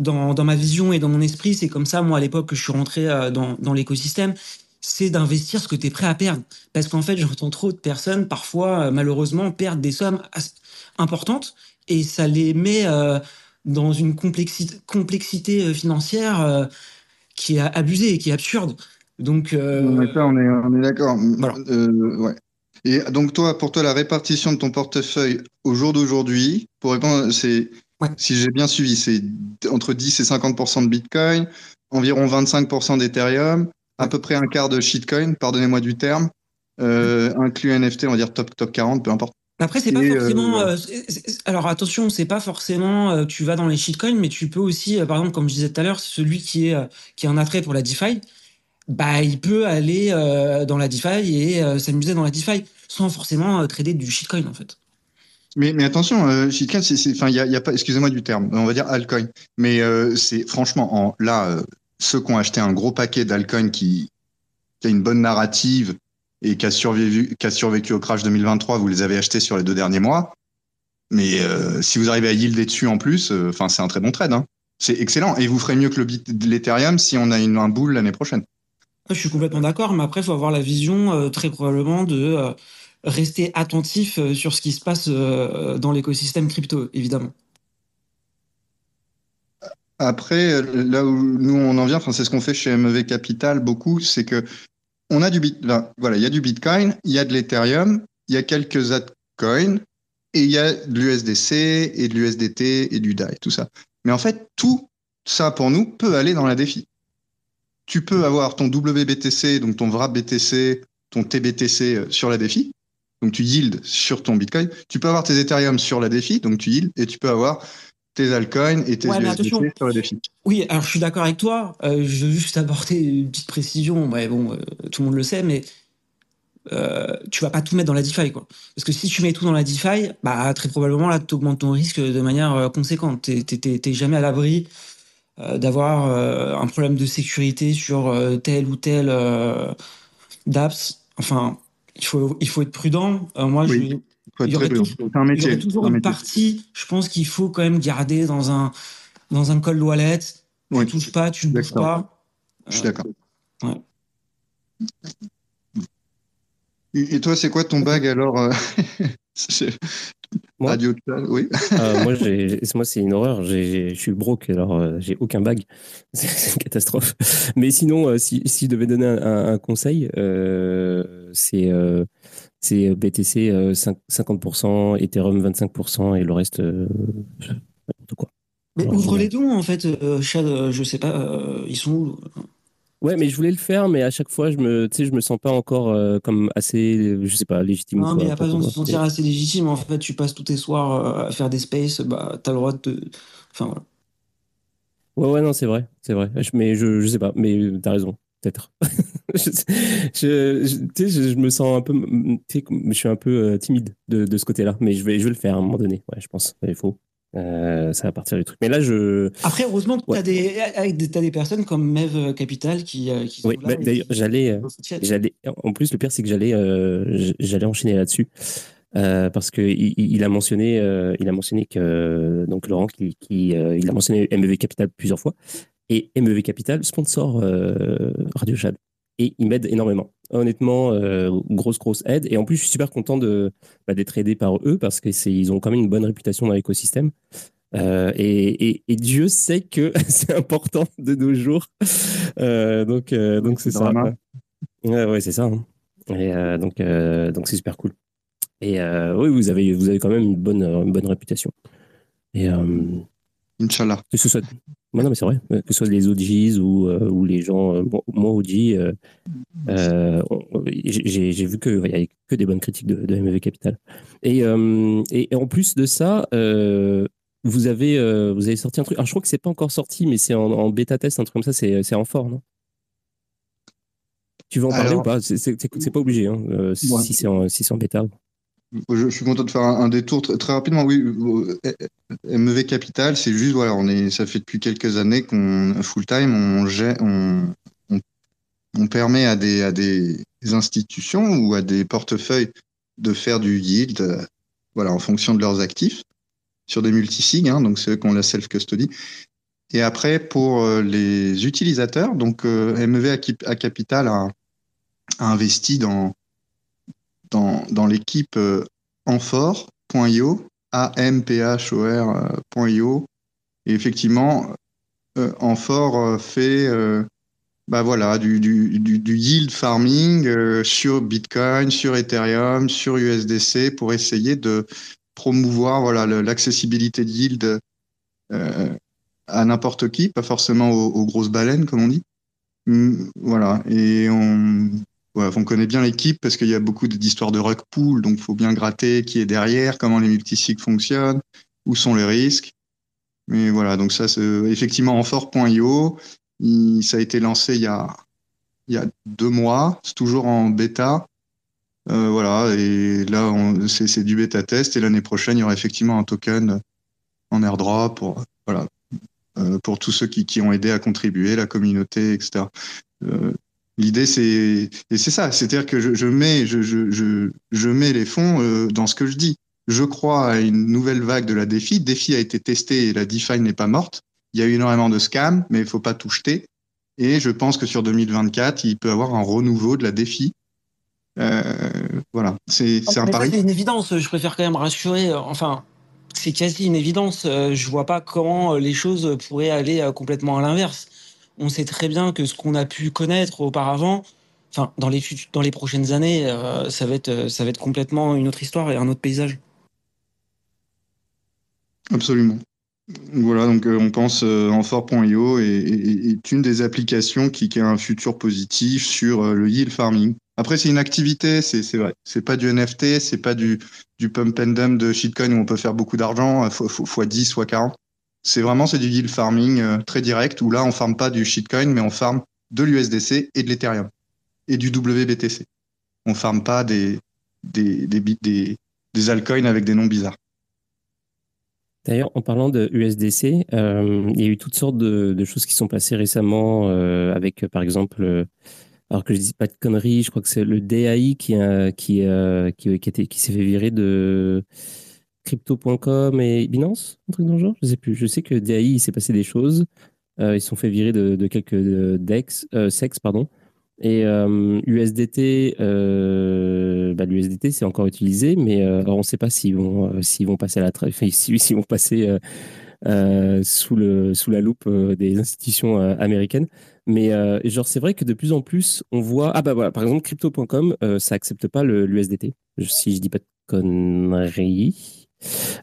dans, dans ma vision et dans mon esprit, c'est comme ça moi à l'époque que je suis rentré euh, dans, dans l'écosystème, c'est d'investir ce que tu es prêt à perdre. Parce qu'en fait, j'entends trop de personnes parfois euh, malheureusement perdre des sommes importantes et ça les met euh, dans une complexité, complexité financière qui est abusée et qui est absurde. Donc, on est, on est, on est d'accord. Voilà. ouais. Et donc, toi, pour toi, la répartition de ton portefeuille au jour d'aujourd'hui, pour répondre, c'est, si j'ai bien suivi, c'est entre 10 et 50% de Bitcoin, environ 25% d'Ethereum, à peu près un quart de shitcoin, pardonnez-moi du terme, euh, inclus NFT, on va dire top, top 40, peu importe. Après, c'est pas forcément. Euh, euh, alors attention, c'est pas forcément. tu vas dans les shitcoins, mais tu peux aussi, par exemple, comme je disais tout à l'heure, celui qui est qui a un attrait pour la DeFi, bah, il peut aller euh, dans la DeFi et euh, s'amuser dans la DeFi sans forcément euh, trader du shitcoin en fait. Mais, mais attention, shitcoin, c'est, enfin, il y a, y a, pas, excusez-moi du terme, on va dire altcoin. Mais c'est franchement, en, là, ceux qui ont acheté un gros paquet d'altcoin qui, qui a une bonne narrative et qui a survécu, qui a survécu au crash 2023, vous les avez achetés sur les deux derniers mois. Mais si vous arrivez à yielder dessus en plus, enfin, c'est un très bon trade. Hein. C'est excellent. Et vous ferez mieux que le l'Ethereum si on a une, un bull l'année prochaine. Je suis complètement d'accord, mais après, il faut avoir la vision euh, très probablement de euh, rester attentif euh, sur ce qui se passe dans l'écosystème crypto, évidemment. Après, là où nous on en vient, enfin, c'est ce qu'on fait chez MEV Capital beaucoup, c'est que on a du bit, voilà, il y a du Bitcoin, il y a de l'Ethereum, il y a quelques altcoins et il y a de l'USDC et de l'USDT et du DAI, tout ça. Mais en fait, tout ça pour nous peut aller dans la défi. Tu peux avoir ton WBTC, donc ton VRAP BTC, ton TBTC euh, sur la défi. Donc tu yield sur ton Bitcoin. Tu peux avoir tes Ethereum sur la défi, donc tu yield, et tu peux avoir tes altcoins et tes USDT sur la défi. Oui, alors je suis d'accord avec toi. Euh, je veux juste apporter une petite précision. bon, euh, tout le monde le sait, mais euh, tu vas pas tout mettre dans la DeFi, quoi. Parce que si tu mets tout dans la DeFi, bah, très probablement, là, tu augmentes ton risque de manière euh, conséquente. Tu n'es jamais à l'abri d'avoir un problème de sécurité sur tel ou tel DApps. Enfin, il faut, il faut être prudent. moi, je, il y aurait, toujours, une partie, je pense qu'il faut quand même garder dans un, dans un cold wallet. Tu ne touches pas, tu ne bouges pas. Je suis d'accord. Ouais. Et toi, c'est quoi ton bag alors euh, moi Radio oui. Euh, moi, moi c'est une horreur. Je suis broke, alors euh, j'ai aucun bag. C'est une catastrophe. Mais sinon, si, si, je devais donner un, conseil, c'est c'est BTC 50%, Ethereum 25% et le reste, n'importe quoi. Mais ouvre les dons, en fait, Chad, je sais pas, ils sont où Ouais, mais je voulais le faire, mais à chaque fois, je me, je me sens pas encore euh, comme assez, je sais pas, légitime. Non, mais il n'y a pas besoin de se sentir assez légitime. En fait, tu passes tous tes soirs euh, à faire des spaces, bah, as le droit de. Enfin, voilà. Ouais, ouais, non, c'est vrai, c'est vrai. Mais je, je sais pas, mais tu as raison, peut-être. je, je, je, me sens un peu, je suis un peu euh, timide de, de ce côté-là, mais je vais, je vais le faire à un moment donné. Ouais, je pense, il faut. Euh, ça va partir du truc. Mais là, je. Après, heureusement que tu as, des personnes comme Mev Capital qui, euh, qui oui, bah, d'ailleurs, j'allais, euh, j'allais. En plus, le pire, c'est que j'allais, j'allais enchaîner là-dessus. parce que il, a mentionné, il a mentionné que donc Laurent qui, qui il a mentionné MEV Capital plusieurs fois et MEV Capital sponsor Radio Chad et il m'aide énormément. Honnêtement, euh, grosse, grosse aide. Et en plus, je suis super content de, bah, d'être aidé par eux parce qu'ils ont quand même une bonne réputation dans l'écosystème. Euh, et, et, Dieu sait que c'est important de nos jours. Euh, donc, donc c'est ça. Ouais, ouais, c'est ça. Hein. Et donc, donc c'est super cool. Et oui, vous avez, vous avez quand même une bonne, une bonne réputation. Et, Inch'Allah. Que ce soit, non, mais c'est vrai, que ce soit les OGs ou, euh, ou les gens, euh, moi OG, euh, j'ai vu qu'il n'y avait que des bonnes critiques de, de MEV Capital. Et, et, en plus de ça, vous, avez, vous avez sorti un truc, alors je crois que c'est pas encore sorti, mais c'est en, bêta test, un truc comme ça, c'est en fort, non? Tu veux en parler ou pas? C'est pas obligé, hein, si c'est en, si en bêta. Je, suis content de faire un, détour très, rapidement. Oui, euh, MEV Capital, c'est juste, voilà, on est, ça fait depuis quelques années qu'on, full time, on, permet à des, à des institutions ou à des portefeuilles de faire du yield, euh, voilà, en fonction de leurs actifs, sur des multisig, hein, donc ceux qui ont la self-custody. Et après, pour euh, les utilisateurs, donc MEV à Capital a investi dans dans, l'équipe euh, Amphor.io, A-M-P-H-O-R.io. Euh, Et effectivement, euh, Amphor fait bah voilà, du, du, du, yield farming sur Bitcoin, sur Ethereum, sur USDC pour essayer de promouvoir voilà l'accessibilité de yield à n'importe qui, pas forcément aux, aux, grosses baleines comme on dit. Voilà, et on, on connaît bien l'équipe parce qu'il y a beaucoup d'histoires de rug pool, donc faut bien gratter qui est derrière, comment les multisigs fonctionnent, où sont les risques. Mais voilà, donc ça, c'est effectivement en fort.io. Ça a été lancé il y a, deux mois, c'est toujours en bêta. Euh, voilà, et là, c'est du bêta test. Et l'année prochaine, il y aura effectivement un token en airdrop pour, voilà, euh, pour tous ceux qui, ont aidé à contribuer, la communauté, etc. L'idée, c'est et c'est ça, c'est-à-dire que je, je mets, je, je, je, mets les fonds euh, dans ce que je dis. Je crois à une nouvelle vague de la défi. Défi a été testé et la DeFi n'est pas morte. Il y a eu énormément de scams, mais il faut pas tout jeter. Et je pense que sur 2024, il peut y avoir un renouveau de la défi. Euh, voilà, c'est un pari. C'est une évidence. Je préfère quand même rassurer. Euh, enfin, c'est quasi une évidence. Je vois pas comment les choses pourraient aller complètement à l'inverse on sait très bien que ce qu'on a pu connaître auparavant, dans les, prochaines années, ça, va être, ça va être complètement une autre histoire et un autre paysage. Absolument. Voilà, donc on pense en fort.io et, est une des applications qui, a un futur positif sur le yield farming. Après, c'est une activité, c'est vrai. C'est pas du NFT, c'est pas du, pump and dump de shitcoin où on peut faire beaucoup d'argent, fois 10, soit 40. C'est vraiment c'est du yield farming euh, très direct où là on farme pas du shitcoin mais on farme de l'USDC et de l'Ethereum et du WBTC. On farme pas des des, altcoins avec des noms bizarres. D'ailleurs, en parlant de USDC, euh, il y a eu toutes sortes de, choses qui sont passées récemment euh, avec, par exemple, alors que je dis pas de conneries, je crois que c'est le DAI qui, qui, qui s'est fait virer de crypto.com et Binance, un truc dans genre, je sais plus. Je sais que DAI, il s'est passé des choses. Euh, ils se sont fait virer de, quelques euh, DEX, euh, SEX, pardon. Et USDT, bah, l'USDT, c'est encore utilisé, mais on ne sait pas s'ils vont, vont passer à la sous la loupe des institutions américaines. Mais genre, c'est vrai que de plus en plus, on voit. Ah bah voilà, par exemple, crypto.com, ça accepte pas l'USDT. Si je dis pas de conneries.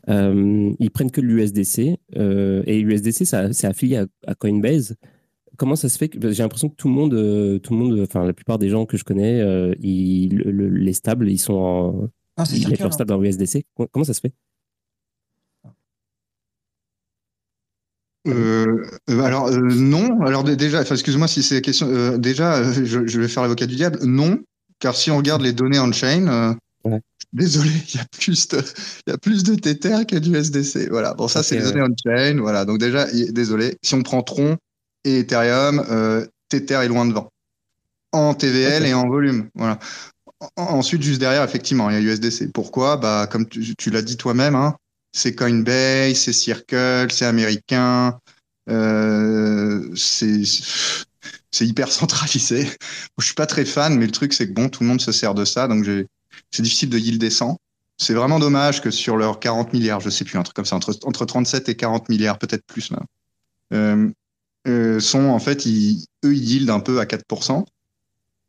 Euh, ils prennent que l'USDC euh, et l'USDC, c'est affilié à, Coinbase. Comment ça se fait que j'ai l'impression que tout le monde, euh, tout le monde, enfin la plupart des gens que je connais, ils, les stables, ils sont en, ah, ils mettent leur stable dans l'USDC. Comment ça se fait? Alors non. Alors déjà, excuse-moi si c'est la question. déjà, je, je, vais faire l'avocat du diable. Non, car si on regarde les données Désolé, il y a plus de, il y a plus de Tether que du SDC. Voilà. Bon, ça, c'est les données on-chain. Voilà. Donc, déjà, désolé. Si on prend Tron et Ethereum, euh, Tether est loin devant. En TVL et en volume. Voilà. ensuite, juste derrière, effectivement, il y a USDC. Pourquoi? Bah, comme tu, l'as dit toi-même, hein, c'est Coinbase, c'est Circle, c'est américain. Euh, c'est c'est hyper centralisé. Je suis pas très fan, mais le truc c'est que bon, tout le monde se sert de ça, donc j'ai c'est difficile de yield descend. C'est vraiment dommage que sur leurs 40 milliards, je sais plus, un truc comme ça, entre, entre 37 et 40 milliards, peut-être plus même, euh, euh, sont en fait, eux, ils yieldent un peu à 4%,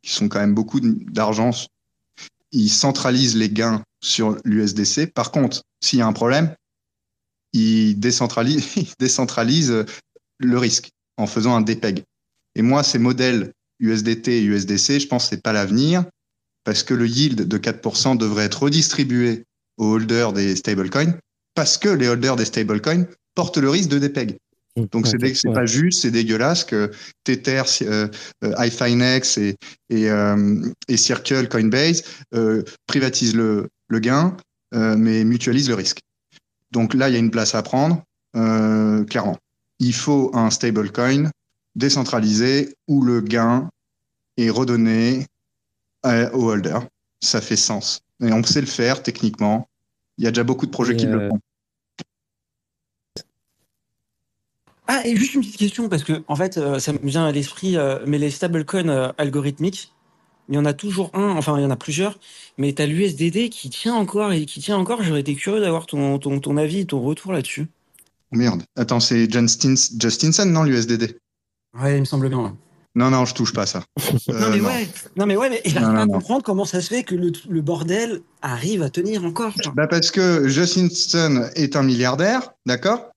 qui sont quand même beaucoup d'argent. Ils centralisent les gains sur l'USDC. Par contre, s'il y a un problème, ils décentralisent, ils décentralisent le risque en faisant un DPEG. Et moi, ces modèles USDT et USDC, je pense que c'est pas l'avenir parce que le yield de 4% devrait être redistribué aux holders des stablecoins, parce que les holders des stablecoins portent le risque de dépeg. Mmh, Donc c'est c'est pas juste, c'est dégueulasse que Tether, euh, euh iFinex et, et, euh, et, Circle, Coinbase euh, privatisent le, le gain, mais mutualisent le risque. Donc là, il y a une place à prendre, clairement. Il faut un stablecoin décentralisé où le gain est redonné au holder. Ça fait sens. Et on sait le faire techniquement. Il y a déjà beaucoup de projets qui le euh, font. Ah, et juste une petite question, parce que en fait, euh, ça me vient à l'esprit, euh, mais les stablecoins algorithmiques, il y en a toujours un, enfin il y en a plusieurs, mais tu as l'USDD qui tient encore et qui tient encore. J'aurais été curieux d'avoir ton, ton, ton, avis, ton retour là-dessus. Merde. Attends, c'est Justinson, non, l'USDD Ouais, il me semble bien. Non, non, je touche pas ça. non, mais ouais, non, mais ouais, mais il pas à comprendre comment ça se fait que le, le bordel arrive à tenir encore. Bah parce que Justin est un milliardaire, d'accord?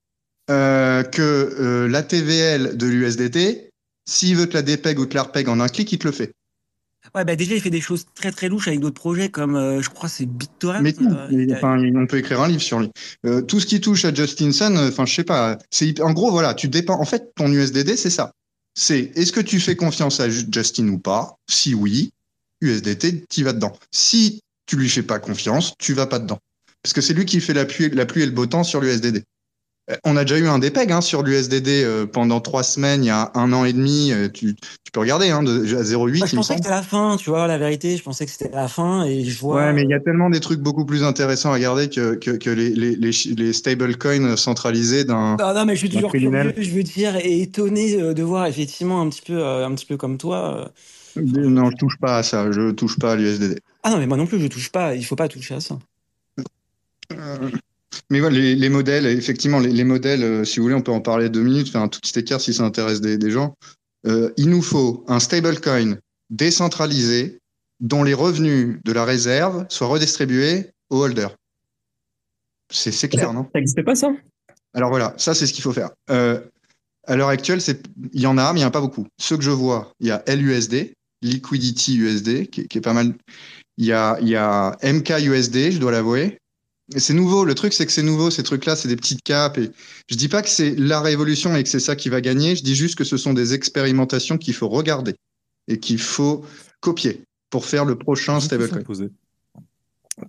Euh, Que euh, la TVL de l'USDT, s'il veut te la dépeg ou te la repeg en un clic, il te le fait. Ouais, bah déjà, il fait des choses très très louches avec d'autres projets comme, euh, je crois, c'est BitTorrent. Mais tout, enfin, on peut écrire un livre sur lui. tout ce qui touche à Justinson, enfin, je sais pas. C'est en gros, voilà, tu dépends. En fait, ton USDD, c'est ça c'est est-ce que tu fais confiance à Justin ou pas? Si oui, USDT, tu vas dedans. Si tu lui fais pas confiance, tu vas pas dedans. Parce que c'est lui qui fait la pluie, la et le beau temps sur l'USDD. Euh, on a déjà eu un DPEG hein, sur l'USDD euh, pendant trois semaines, il y a un an et demi. Euh, tu, tu peux regarder, hein, de, à 0,8. je pensais que c'était la fin, tu vois, la vérité. Je pensais que c'était la fin et je vois. Ouais, mais il y a tellement des trucs beaucoup plus intéressants à regarder que, que, que les, les, les, les stablecoins centralisés d'un. Non, non, mais je suis toujours curieux, je veux dire, et étonné de voir effectivement un petit peu, un petit peu comme toi. Non, je touche pas à ça. Je touche pas à l'USDD. Ah non, mais moi non plus, je touche pas. Il faut pas toucher à ça. Mais voilà, les, modèles, effectivement, les, modèles, euh, si vous voulez, on peut en parler deux minutes, faire un tout petit écart si ça intéresse des, gens. Euh, il nous faut un stablecoin décentralisé dont les revenus de la réserve soient redistribués aux holders. C'est clair, non? Ça n'existait pas ça? Alors voilà, ça c'est ce qu'il faut faire. Euh, à l'heure actuelle, il y en a, mais il n'y en a pas beaucoup. Ceux que je vois, il y a LUSD, Liquidity USD, qui, est pas mal. Il y a, il y a MKUSD, je dois l'avouer. C'est nouveau. Le truc, c'est que c'est nouveau. Ces trucs-là, c'est des petites capes. Et je dis pas que c'est la révolution et que c'est ça qui va gagner. Je dis juste que ce sont des expérimentations qu'il faut regarder et qu'il faut copier pour faire le prochain stablecoin. Tu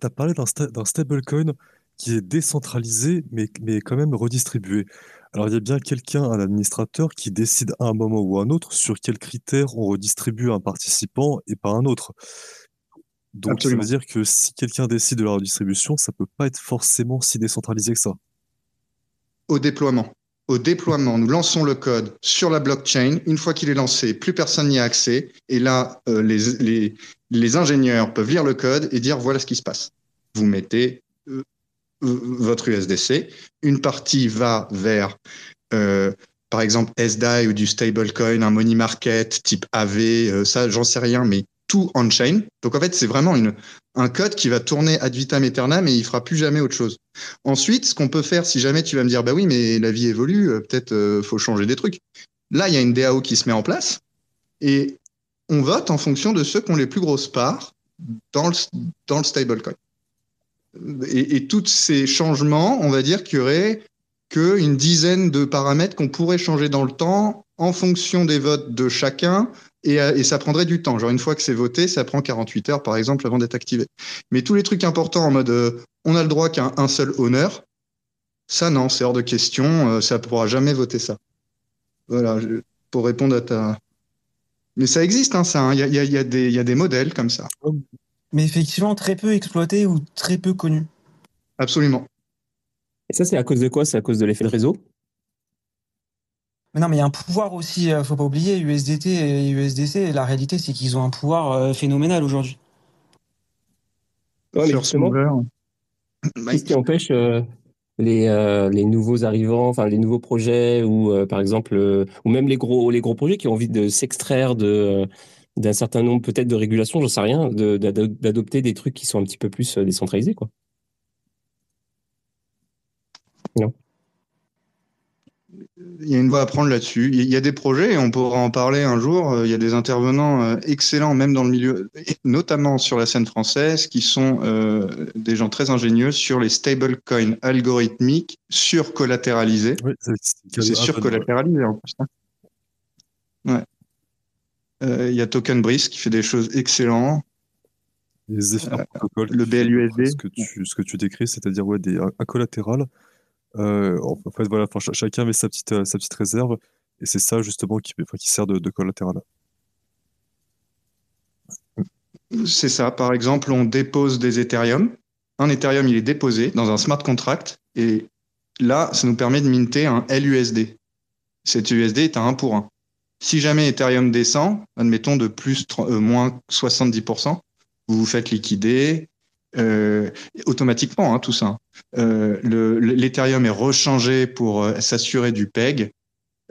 as parlé d'un stablecoin qui est décentralisé, mais, mais quand même redistribué. Alors, il y a bien quelqu'un, un administrateur, qui décide à un moment ou à un autre sur quels critères on redistribue un participant et pas un autre. Donc, ça veut dire que si quelqu'un décide de la redistribution, ça peut pas être forcément si décentralisé que ça. Au déploiement. Au déploiement, nous lançons le code sur la blockchain. Une fois qu'il est lancé, plus personne n'y a accès. Et là, euh, les, les, les ingénieurs peuvent lire le code et dire voilà ce qui se passe. Vous mettez votre USDC. Une partie va vers, euh, par exemple, SDAI ou du stablecoin, un money market type AV, euh, ça, j'en sais rien, mais tout on-chain. Donc en fait, c'est vraiment un code qui va tourner ad vitam aeternam et il fera plus jamais autre chose. Ensuite, ce qu'on peut faire, si jamais tu vas me dire, bah oui, mais la vie évolue, euh, peut-être faut changer des trucs. Là, il y a une DAO qui se met en place et on vote en fonction de ceux qui ont les plus grosses parts dans le, dans le stablecoin et, et tous ces changements, on va dire qu'il y aurait qu'une dizaine de paramètres qu'on pourrait changer dans le temps en fonction des votes de chacun et, et, ça prendrait du temps. Genre une fois que c'est voté, ça prend 48 heures par exemple avant d'être activé. Mais tous les trucs importants en mode euh, on a le droit qu'à un, seul honneur, ça non, c'est hors de question, euh, ça pourra jamais voter ça. Voilà, pour répondre à ta. Mais ça existe, hein, ça. Hein. Il y, a, y, a des, y a des modèles comme ça mais effectivement très peu exploité ou très peu connu. Absolument. Et ça, c'est à cause de quoi? C'est à cause de l'effet de réseau? Mais non, mais il y a un pouvoir aussi, euh, faut pas oublier, USDT et USDC, la réalité, c'est qu'ils ont un pouvoir euh, phénoménal aujourd'hui. Ouais, Qu'est-ce qui empêche euh, les, les nouveaux arrivants, enfin les nouveaux projets ou par exemple, ou même les gros, les gros projets qui ont envie de s'extraire de, d'un certain nombre peut-être de régulations, j'en sais rien, d'adopter des trucs qui sont un petit peu plus décentralisés, quoi. Non. Il y a une voie à prendre là-dessus. Il y a des projets, et on pourra en parler un jour. Euh, il y a des intervenants euh, excellents, même dans le milieu, notamment sur la scène française, qui sont des gens très ingénieux sur les stablecoins algorithmiques surcollatéralisés. Oui, c'est surcollatéralisé en plus. Hein. Ouais. Euh, il y a Token Breeze qui fait des choses excellentes. Les euh, le BLUSD. Ce que tu, ce que tu décris, c'est-à-dire ouais, des, un collatéral. Euh, en fait, voilà, chacun met sa petite, sa petite réserve et c'est ça justement qui, sert de, de collatéral. C'est ça. Par exemple, on dépose des Ethereum. Un Ethereum, il est déposé dans un smart contract et là, ça nous permet de minter un LUSD. Cet USD est à 1 pour 1. Si jamais Ethereum descend, admettons de plus euh, moins 70%, vous vous faites liquider euh, automatiquement, hein, tout ça. Euh, L'Ethereum est rechangé pour euh, s'assurer du PEG.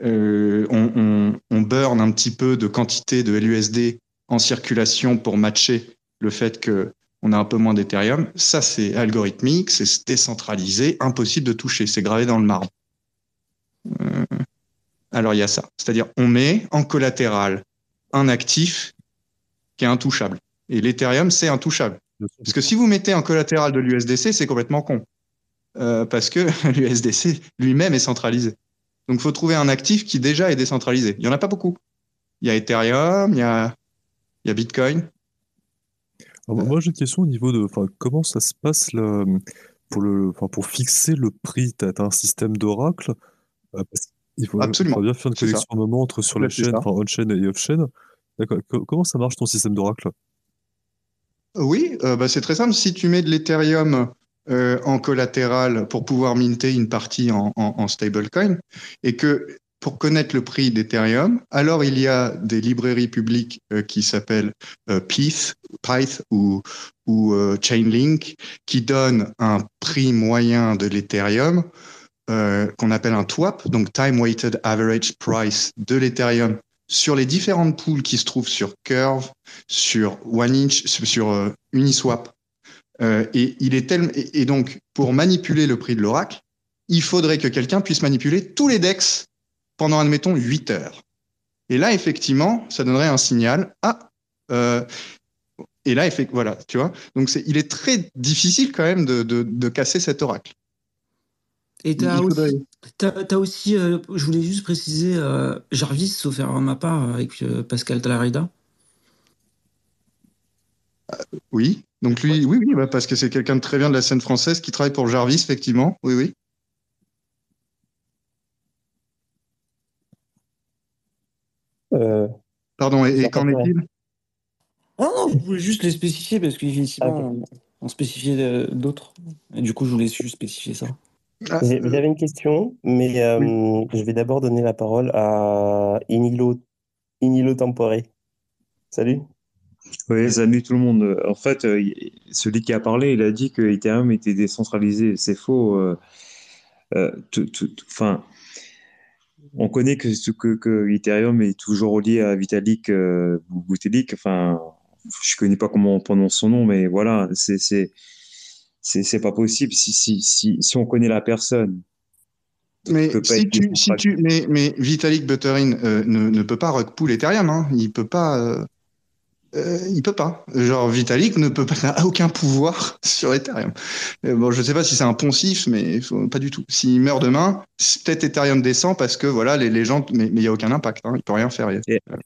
Euh, on, on, burn un petit peu de quantité de LUSD en circulation pour matcher le fait que on a un peu moins d'Ethereum. Ça, c'est algorithmique, c'est décentralisé, impossible de toucher, c'est gravé dans le marbre. Alors il y a ça. C'est-à-dire, on met en collatéral un actif qui est intouchable. Et l'Ethereum, c'est intouchable. Parce que si vous mettez en collatéral de l'USDC, c'est complètement con. Euh, parce que l'USDC lui-même est centralisé. Donc, il faut trouver un actif qui déjà est décentralisé. Il n'y en a pas beaucoup. Il y a Ethereum, il y a, il y a Bitcoin. moi, j'ai une question au niveau de comment ça se passe pour, le, pour fixer le prix? Tu as, un système d'oracle. Euh, il faut, Absolument. bien faire une connexion un moment entre sur chaînes, enfin on-chain et off-chain. Comment ça marche ton système d'Oracle? Oui, euh, bah, c'est très simple. Si tu mets de l'Ethereum euh, en collatéral pour pouvoir minter une partie en, en, stablecoin et que pour connaître le prix d'Ethereum, alors il y a des librairies publiques euh, qui s'appellent Pyth, Pyth ou, ou Chainlink qui donnent un prix moyen de l'Ethereum euh, qu'on appelle un TWAP, donc Time Weighted Average Price de l'Ethereum sur les différentes poules qui se trouvent sur Curve, sur OneInch, sur euh, Uniswap. Euh, et, il est tellement, et, donc, pour manipuler le prix de l'oracle, il faudrait que quelqu'un puisse manipuler tous les DEX pendant, admettons, 8 heures. Et là, effectivement, ça donnerait un signal. Ah, euh, et là, voilà, tu vois. Donc, il est très difficile quand même de casser cet oracle. Et tu as, aussi, euh, je voulais juste préciser, euh, Jarvis, sauf à ma part, avec euh, Pascal Talarida. oui, donc lui, oui, oui, bah, parce que c'est quelqu'un de très bien de la scène française qui travaille pour Jarvis, effectivement. Oui, oui. Pardon, et, qu'en est-il? Ah non, vous pouvez juste les spécifier parce qu'effectivement, ah, on, spécifiait d'autres. Et du coup, je voulais juste spécifier ça. Ah, J'avais euh, une question, mais euh, je vais d'abord donner la parole à Inilo, Inilo Tempore. Salut. Oui, salut tout le monde. En fait, euh, celui qui a parlé, il a dit que Ethereum était décentralisé. C'est faux. Enfin, on connaît que, que, que, Ethereum est toujours lié à Vitalik Butelik. Enfin, je connais pas comment on prononce son nom, mais voilà, c'est c'est pas possible si, si, si, si on connaît la personne. Mais, si tu, si tu, mais, mais Vitalik Buterin euh, ne, ne, peut pas pull Ethereum. Hein. Il peut pas. Euh, euh, il peut pas. Genre Vitalik ne peut pas, n'a aucun pouvoir sur Ethereum. bon, je sais pas si c'est un poncif, mais pas du tout. S'il meurt demain, peut-être Ethereum descend parce que voilà, les, les gens, mais il y a aucun impact. Hein. Il peut rien faire. Est-ce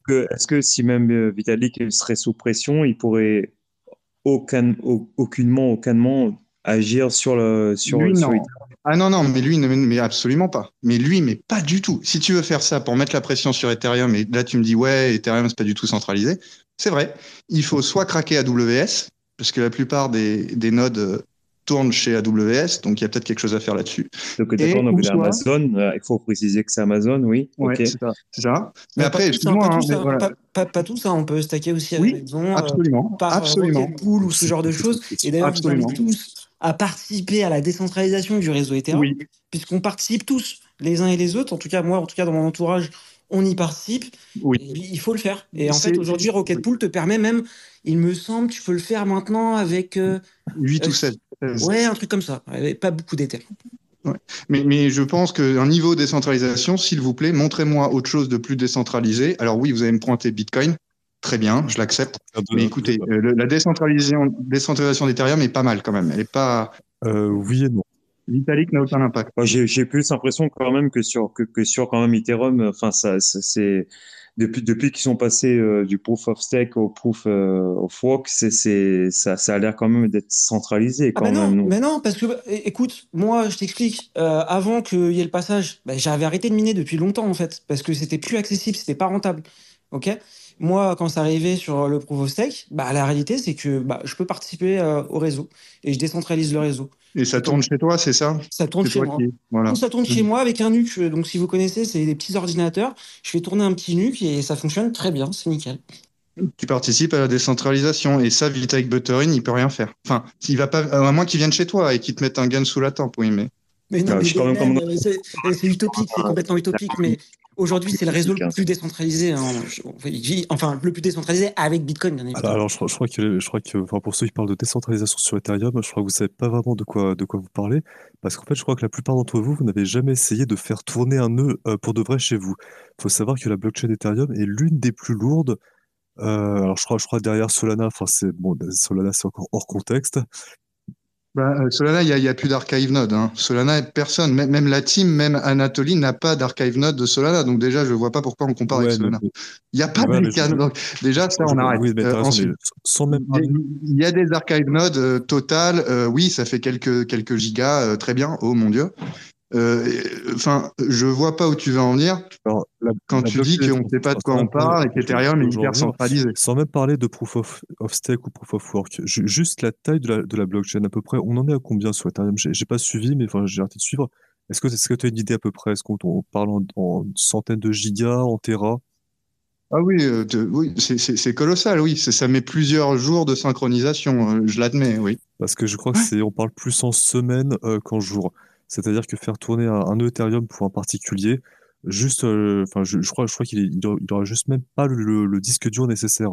que, est que, si même Vitalik serait sous pression, il pourrait aucun, aucunement, aucunement agir sur le sur, lui, non. Ah non, non, mais lui, mais absolument pas. Mais lui, mais pas du tout. Si tu veux faire ça pour mettre la pression sur Ethereum, et là tu me dis, ouais, Ethereum, c'est pas du tout centralisé, c'est vrai. Il faut soit craquer AWS, parce que la plupart des, des nodes euh, tournent chez AWS, donc il y a peut-être quelque chose à faire là-dessus. Donc, d'accord, donc Amazon, euh, il faut préciser que c'est Amazon, oui. Ouais, c'est ça, Mais, après, excuse-moi. Pas, pas, tout ça, on peut stacker aussi à oui, la maison, absolument, euh, par absolument. Pool ou ce genre de choses. Et d'ailleurs, tous à participer à la décentralisation du réseau Ethereum, puisqu'on participe tous, les uns et les autres. En tout cas, moi, en tout cas, dans mon entourage, on y participe. Oui. il faut le faire. Et en fait, aujourd'hui, Rocket Pool te permet même, il me semble, tu peux le faire maintenant avec. 8 euh, ou 7. Euh, ouais, un truc comme ça. Pas beaucoup. Ouais. Mais, mais, je pense qu'un niveau décentralisation, s'il vous plaît, montrez-moi autre chose de plus décentralisé. Alors oui, vous allez me pointer Bitcoin, Très bien, je l'accepte. Mais écoutez, euh, la décentralisation, décentralisation d'Ethereum est pas mal quand même. Elle est pas. Euh, oui et non. Vitalik n'a aucun impact. J'ai plus l'impression quand même que sur que, que, sur quand même Ethereum, enfin ça c'est depuis depuis qu'ils sont passés euh, du proof of stake au proof of work, c'est ça ça a l'air quand même d'être centralisé ah, même. Non, mais non, parce que écoute, moi je t'explique. avant qu'il y ait le passage, bah, j'avais arrêté de miner depuis longtemps en fait, parce que c'était plus accessible, c'était pas rentable. Ok? Moi, quand ça arrivait sur le Proof of Stake, bah, la réalité, c'est que bah, je peux participer euh, au réseau et je décentralise le réseau. Et ça tourne chez toi, c'est ça? Ça tourne chez moi. Voilà. ça tourne chez moi avec un NUC. Donc, si vous connaissez, c'est des petits ordinateurs. Je fais tourner un petit NUC et ça fonctionne très bien. C'est nickel. Tu participes à la décentralisation et ça, Vitalik Buterin, il peut rien faire. Enfin, il va pas, à moins qu'il vienne chez toi et qu'il te mette un gun sous la tempe, oui, mais. Mais non, c'est utopique, c'est complètement utopique. Mais Aujourd'hui, c'est le réseau le plus décentralisé. Hein. Enfin, le plus décentralisé avec Bitcoin, bien évidemment. Alors, je, crois que, je crois que enfin, pour ceux qui parlent de décentralisation sur Ethereum, je crois que vous savez pas vraiment de quoi, de quoi vous parlez. Parce qu'en fait, je crois que la plupart d'entre vous, vous n'avez jamais essayé de faire tourner un nœud euh, pour de vrai chez vous. Il faut savoir que la blockchain Ethereum est l'une des plus lourdes. Euh, alors, je crois, je crois derrière Solana, enfin, c'est bon, Solana, c'est encore hors contexte. Bah, euh, Solana, il n'y a, plus d'archive node. Hein. Solana, personne, même, la team, même Anatoly n'a pas d'archive node de Solana. Donc déjà, je ne vois pas pourquoi on compare avec Solana. Il n'y a pas de Donc déjà, ça, on arrête. Euh, ensuite, il y a des archive nodes euh, total. oui, ça fait quelques, quelques gigas. très bien. Oh mon Dieu. Euh, enfin, je vois pas où tu veux en venir quand tu dis qu'on ne sait pas de quoi on parle et qu'Ethereum est hyper centralisé. Sans même parler de proof of, stake ou proof of work, juste la taille de la, de la, blockchain à peu près, on en est à combien sur Ethereum? J'ai pas suivi, mais enfin, j'ai arrêté de suivre. Est-ce que tu as une idée à peu près? Est-ce qu'on parle en, centaines de gigas, en terra ah oui, euh, oui c'est colossal, oui. Ça met plusieurs jours de synchronisation, euh, je l'admets, oui. Parce que je crois que c'est, on parle plus en semaines qu'en jours. C'est-à-dire que faire tourner un, Ethereum pour un particulier, juste, euh, enfin, je, je crois, je crois qu'il il aura, juste même pas le, le disque dur nécessaire.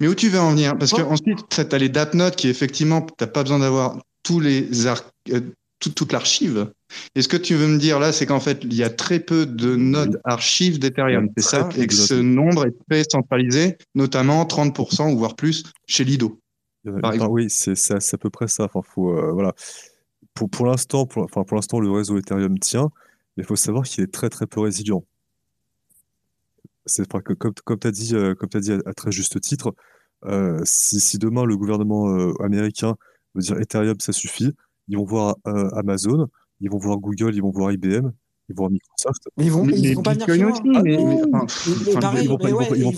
Mais où tu veux en venir? Parce Oh. qu'ensuite, tu as les DAP qui, effectivement, tu n'as pas besoin d'avoir tous les ar- euh, tout- toute l'archive. Et ce que tu veux me dire là, c'est qu'en fait, il y a très peu de nodes archives d'Ethereum, c'est ça Et que ce nombre est très centralisé, notamment 30% ou voire plus chez Lido. Euh, Par enfin, exemple. oui, c'est à peu près ça. Enfin, faut, euh, voilà. Pour, pour l'instant, pour, enfin, pour l'instant, le réseau Ethereum tient, mais il faut savoir qu'il est très très peu résilient. C'est enfin, que comme, comme tu as dit, euh, comme dit à, à très juste titre, euh, si, si demain le gouvernement américain veut dire Ethereum, ça suffit, ils vont voir Amazon, ils vont voir Google, ils vont voir IBM, ils vont voir Microsoft. Mais ils vont, Mais- ils mais vont pas venir chez moi. aussi, Ah mais- pareil, ils vont pas,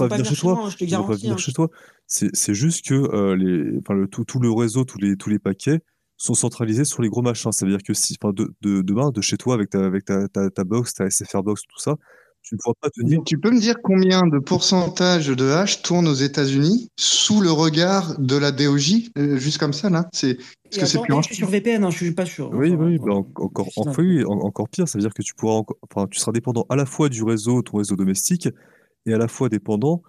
venir chez toi. Ils vont pas venir hein. chez toi. C'est c'est juste que euh, les, enfin, le, tout, tout le réseau, tous les, tous les paquets sont centralisés sur les gros machins. Ça veut dire que si, enfin, de, de, demain, de chez toi, avec ta, avec ta, ta, ta box, ta SFR box, tout ça, tu ne pourras pas tenir. Tu peux me dire combien de pourcentage de hash tourne aux États-Unis sous le regard de la DOJ, euh, juste comme ça là? C'est parce que c'est plus je suis sur VPN, hein, je suis pas sûr. Oui, Enfin, oui, bah, en- encore, en- en- encore pire. Ça veut dire que tu pourras, enfin, tu seras dépendant à la fois du réseau, ton réseau domestique, et à la fois dépendant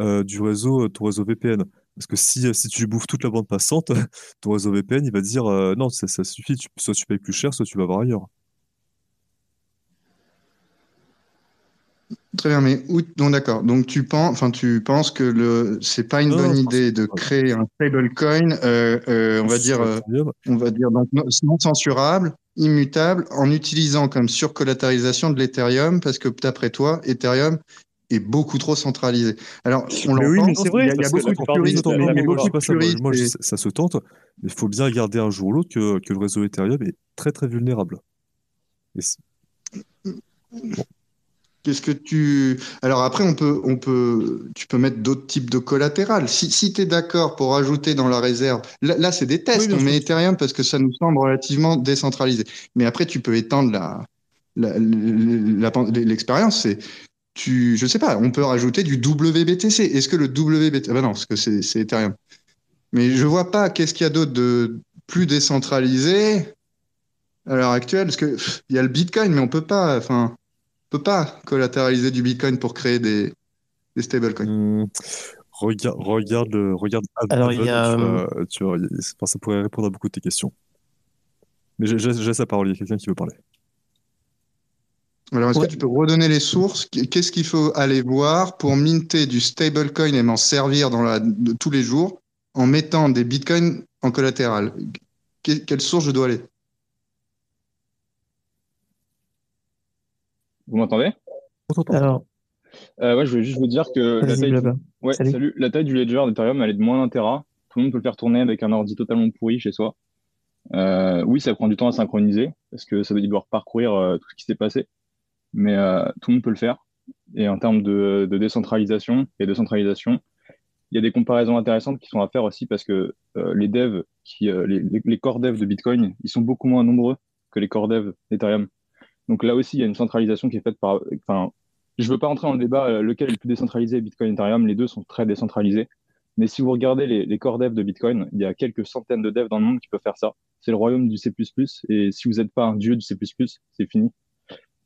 euh, du réseau, ton réseau VPN. Parce que si, si tu bouffes toute la bande passante, ton réseau VPN, il va te dire euh, non, ça, ça suffit, tu- soit tu payes plus cher, soit tu vas voir ailleurs. Très bien, mais où... d'accord. Donc tu penses, enfin tu penses que le c'est pas une Non, bonne idée de créer un stablecoin, euh, euh, on va dire, euh, on va dire donc non censurable, immutable, en utilisant comme surcollateralisation de l'Ethereum, parce que d'après toi, Ethereum est beaucoup trop centralisé. Alors on Mais oui, mais c'est vrai, il y a, y beaucoup de puristes, mais, mais beaucoup je sais pas de ça, moi, puristes. moi, et- ça, se tente, mais il faut bien garder un jour ou l'autre que, que le réseau Ethereum est très très vulnérable. Et Qu'est-ce que tu. Alors après, on peut, on peut, tu peux mettre d'autres types de collatéral. Si, si tu es d'accord pour ajouter dans la réserve, là, là, c'est des tests. Oui, on met Ethereum parce que ça nous semble relativement décentralisé. Mais après, tu peux étendre la, l'expérience. C'est, tu, je sais pas, on peut rajouter du WBTC. Est-ce que le WBTC. Ah ben non, parce que c'est, Ethereum. Mais je vois pas qu'est-ce qu'il y a d'autre de plus décentralisé à l'heure actuelle. Parce que pff, il y a le Bitcoin, mais on peut pas. Enfin peut pas collatéraliser du Bitcoin pour créer des, des stablecoins. Hum, regarde, regarde, le- regarde Alors, il y a, tu vas- tu vas- enfin, ça pourrait répondre à beaucoup de tes questions. Mais laisse la parole, il y a quelqu'un qui veut parler. Alors, est-ce Ouais. que tu peux redonner les sources? Qu'est-ce qu'il faut aller voir pour minter du stablecoin et m'en servir dans la, de tous les jours en mettant des bitcoins en collatéral? Que- Quelle source je dois aller? Vous m'entendez? Alors, euh, Ouais, je voulais juste vous dire que la taille, blabla. ouais, Salut. salut. La taille du ledger d'Ethereum, elle est de moins d'un Tera. Tout le monde peut le faire tourner avec un ordi totalement pourri chez soi. Euh, oui, ça prend du temps à synchroniser parce que ça doit devoir parcourir euh, tout ce qui s'est passé, mais euh, tout le monde peut le faire. Et en termes de, de décentralisation et de centralisation, il y a des comparaisons intéressantes qui sont à faire aussi parce que euh, les devs, qui, euh, les, les, les core devs de Bitcoin, ils sont beaucoup moins nombreux que les core devs d'Ethereum. Donc là aussi, il y a une centralisation qui est faite par. Enfin, je veux pas entrer dans le débat euh, lequel est le plus décentralisé, Bitcoin, Ethereum. Les deux sont très décentralisés. Mais si vous regardez les, les core devs de Bitcoin, il y a quelques centaines de devs dans le monde qui peuvent faire ça. C'est le royaume du C++. Et si vous n'êtes pas un dieu du C++, c'est fini.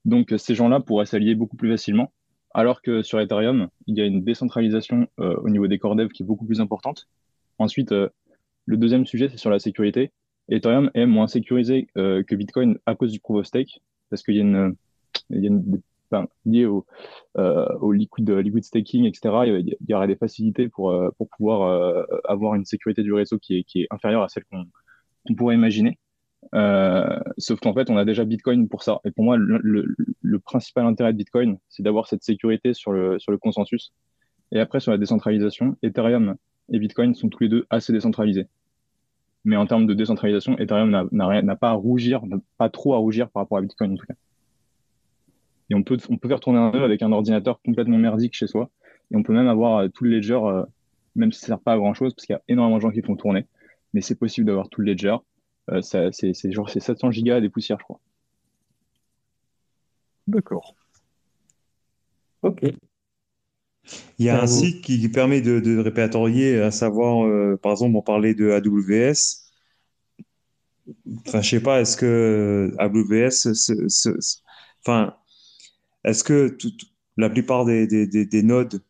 Donc ces gens-là pourraient s'allier beaucoup plus facilement. Alors que sur Ethereum, il y a une décentralisation euh, au niveau des core devs qui est beaucoup plus importante. Ensuite, euh, le deuxième sujet, c'est sur la sécurité. Ethereum est moins sécurisé euh, que Bitcoin à cause du proof of stake, parce qu'il y a une, il y a une enfin, lié au, euh, au liquid, liquid staking, etc. Il y aurait des facilités pour, euh, pour pouvoir euh, avoir une sécurité du réseau qui est, inférieure à celle qu'on pourrait imaginer. Euh, sauf qu'en fait, on a déjà Bitcoin pour ça. Et pour moi, le principal intérêt de Bitcoin, c'est d'avoir cette sécurité sur le, sur le consensus. Et après, sur la décentralisation, Ethereum et Bitcoin sont tous les deux assez décentralisés. Mais en termes de décentralisation, Ethereum n'a pas à rougir, pas trop à rougir par rapport à Bitcoin en tout cas. Et on peut, on peut faire tourner un nœud avec un ordinateur complètement merdique chez soi. Et on peut même avoir euh, tout le ledger, euh, même si ça sert pas à grand chose, parce qu'il y a énormément de gens qui font tourner. Mais c'est possible d'avoir tout le ledger. Euh, c'est genre c'est 700 gigas des poussières, je crois. D'accord. Ok. Il y a un Euh, site qui, permet de, de répertorier, à savoir, euh, par exemple, on parlait de AWS. enfin, je sais pas, est-ce que AWS, se- se- enfin, est-ce que tout- la plupart des, des, des, des nodes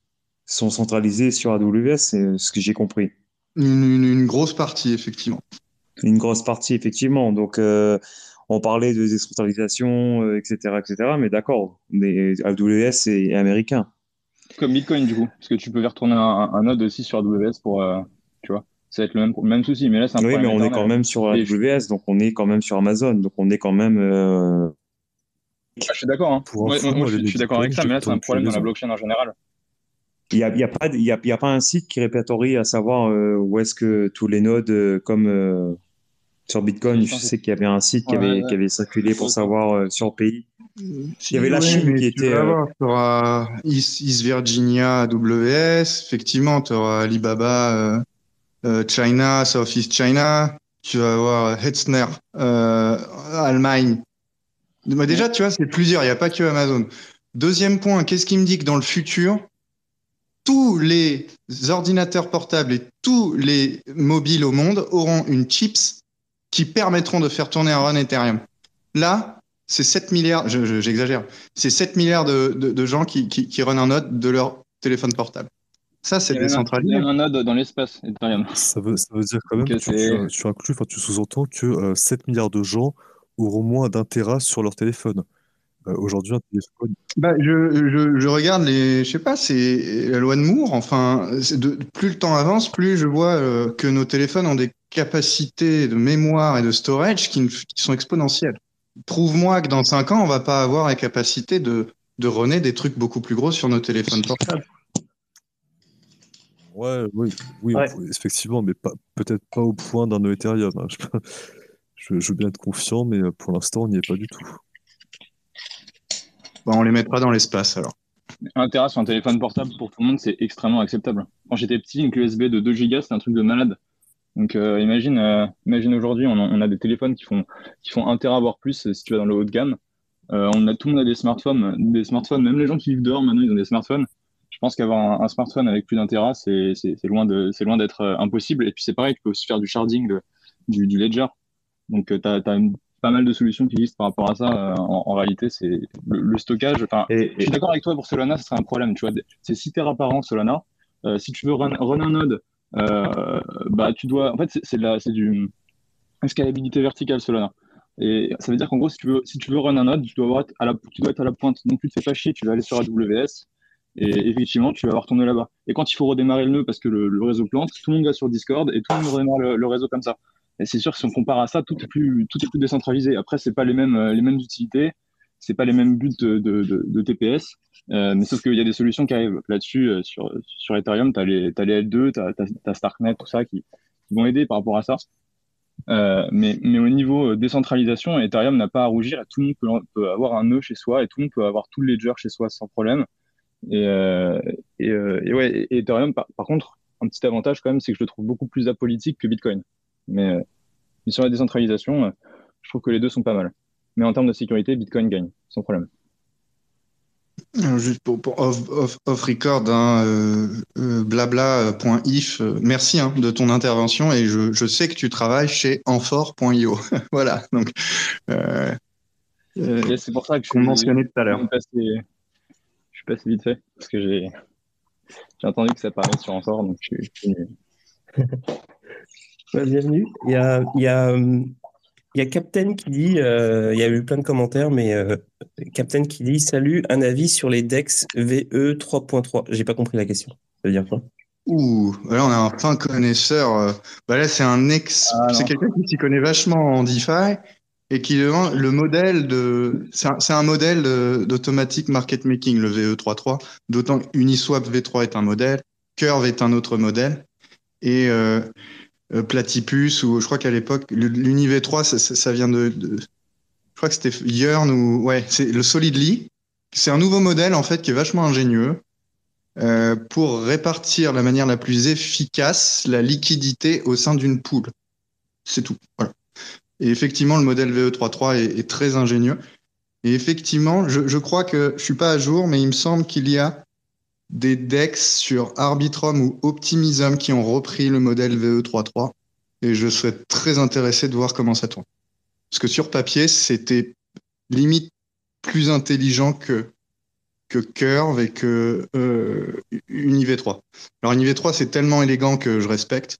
sont centralisés sur AWS? C'est ce que j'ai compris? Une, une- une grosse partie, effectivement. Une grosse partie, effectivement. Donc, euh, on parlait de décentralisation, euh, etc., etc. Mais d'accord, AWS est américain. Comme Bitcoin, du coup. Parce que tu peux faire tourner un, un node aussi sur AWS pour. euh, tu vois. Ça va être le même, le même souci. Mais là, c'est un Oui, mais on est quand même sur AWS, donc on est quand même sur Amazon, donc on est quand même. euh, je suis d'accord. Hein. Moi, je, suis- les je suis d'accord avec ça, mais là, c'est un problème dans la blockchain en général. Il n'y a, y a, pas y a, il y a pas un site qui répertorie à savoir euh, où est-ce que tous les nodes, euh, comme euh, sur Bitcoin, je sais qu'il y avait un site qui Ouais, avait, ouais. qui avait circulé pour savoir euh, sur le pays. Il y avait la Chine qui était, vas euh, avoir, tu auras East, East Virginia AWS, effectivement, tu auras Alibaba euh, euh, China, Southeast China, tu vas avoir Hetzner euh, Allemagne. Mais déjà, tu vois, c'est plusieurs, il n'y a pas que Amazon. Deuxième point, qu'est-ce qui me dit que dans le futur, tous les ordinateurs portables et tous les mobiles au monde auront une chips qui permettront de faire tourner un run Ethereum. Là, c'est 7 milliards, je- je- j'exagère, c'est 7 milliards de, de- de gens qui, qui, qui run un node de leur téléphone portable. Ça, c'est il décentralisé. y a même un node dans l'espace, Ethereum. Ça veut, ça veut dire quand même que tu, c'est- tu, tu inclus, tu sous-entends que euh, 7 milliards de gens auront moins d'un Tera sur leur téléphone. Euh, Aujourd'hui, un téléphone, Bah, je, je, je regarde les, je sais pas, c'est la loi de Moore. Enfin, de, plus le temps avance, plus je vois euh, que nos téléphones ont des capacités de mémoire et de storage qui, sont exponentielles. Prouve-moi que dans 5 ans, on va pas avoir la capacité de, de runner des trucs beaucoup plus gros sur nos téléphones portables. ouais, oui, oui, Ouais. effectivement, mais pas, peut-être pas au point d'un Ethereum. hein. Je, je veux bien être confiant, mais euh, pour l'instant, on n'y est pas du tout. Bah, on les mettra dans l'espace alors. Un Tera sur un téléphone portable pour tout le monde, c'est extrêmement acceptable. Quand j'étais petit, une clé USB de 2 Go, c'était un truc de malade. Donc euh, imagine, euh, imagine aujourd'hui, on, a- des téléphones qui font, qui font 1 Tera voire plus euh, si tu vas dans le haut de gamme. On a, tout le monde a des smartphones, des smartphones, même les gens qui vivent dehors maintenant, ils ont des smartphones. Je pense qu'avoir un, smartphone avec plus d'un Tera, c'est c'est- c'est loin c'est d'être impossible. Et puis c'est pareil, tu peux aussi faire du sharding du, Ledger. Donc tu as, pas mal de solutions qui existent par rapport à ça. Euh, en, en réalité, c'est le, le stockage. Enfin, Et, je suis d'accord avec toi pour Solana, ce serait un problème. Tu vois, c'est 6 Tera par an Solana. Euh, si tu veux run, run un node, euh, bah tu dois. En fait, c'est c'est de la- c'est du scalabilité verticale Solana. Et ça veut dire qu'en gros, si tu veux, si tu veux run un node, tu dois, avoir à la, tu dois être à la pointe. Donc, tu te fais pas chier, tu vas aller sur AWS et effectivement, tu vas avoir tourné là-bas. Et quand il faut redémarrer le nœud parce que le, le réseau plante, tout le monde va sur Discord et tout le monde redémarre le, le réseau comme ça. Et c'est sûr que si on compare à ça, tout est plus, tout est plus décentralisé. Après, c'est pas les mêmes, euh, les mêmes utilités, c'est pas les mêmes buts de, de, TPS, euh, mais sauf qu'il y a des solutions qui arrivent là-dessus. euh, sur, sur Ethereum, tu as t'as les L2, tu as, Starknet, tout ça qui, vont aider par rapport à ça. Euh, mais, mais au niveau décentralisation, Ethereum n'a pas à rougir tout le monde peut, avoir un nœud chez soi et tout le monde peut avoir tout le ledger chez soi sans problème. Et, et, ouais, et Ethereum, par, par contre, un petit avantage quand même, c'est que je le trouve beaucoup plus apolitique que Bitcoin. Mais, euh, mais sur la décentralisation, euh, je trouve que les deux sont pas mal. Mais en termes de sécurité, Bitcoin gagne, sans problème. Alors, Juste pour, pour off, off, off record, hein, euh, euh, blabla.if, euh, merci hein, de ton intervention et je, je sais que tu travailles chez Enfor.io. voilà, donc euh, euh, c'est pour ça que je suis, mentionnait tout à je l'heure. suis passé, je suis passé vite fait, parce que j'ai j'ai entendu que ça parlait sur Enfor, donc je suis, Bah, bienvenue. Il y a, il y, a, il y a Captain qui dit, euh, il y a eu plein de commentaires, mais euh, Captain qui dit Salut, un avis sur les DEX VE 3.3. J'ai pas compris la question. Ça veut dire quoi? Ouh, là on a un fin connaisseur. euh, Bah là c'est un ex, Ah, c'est quelqu'un qui s'y connaît vachement en DeFi et qui demande le modèle de, c'est un, un modèle d'automatic market making le VE33. D'autant que Uniswap V3 est un modèle, Curve est un autre modèle et euh, Platypus ou je crois qu'à l'époque le- l'Uni V3 ça, vient de, je crois que c'était Yearn ou ouais c'est le Solidly. C'est un nouveau modèle en fait qui est vachement ingénieux euh, pour répartir la manière la plus efficace la liquidité au sein d'une pool. C'est tout. Voilà. Et effectivement, le modèle VE33 est, est très ingénieux. Et effectivement, je, je crois que je suis pas à jour, mais il me semble qu'il y a des DEX sur Arbitrum ou Optimism qui ont repris le modèle VE33. et je serais très intéressé de voir comment ça tourne. Parce que sur papier, c'était limite plus intelligent que que Curve et que euh, UniV3. Alors UniV3, c'est tellement élégant que je respecte.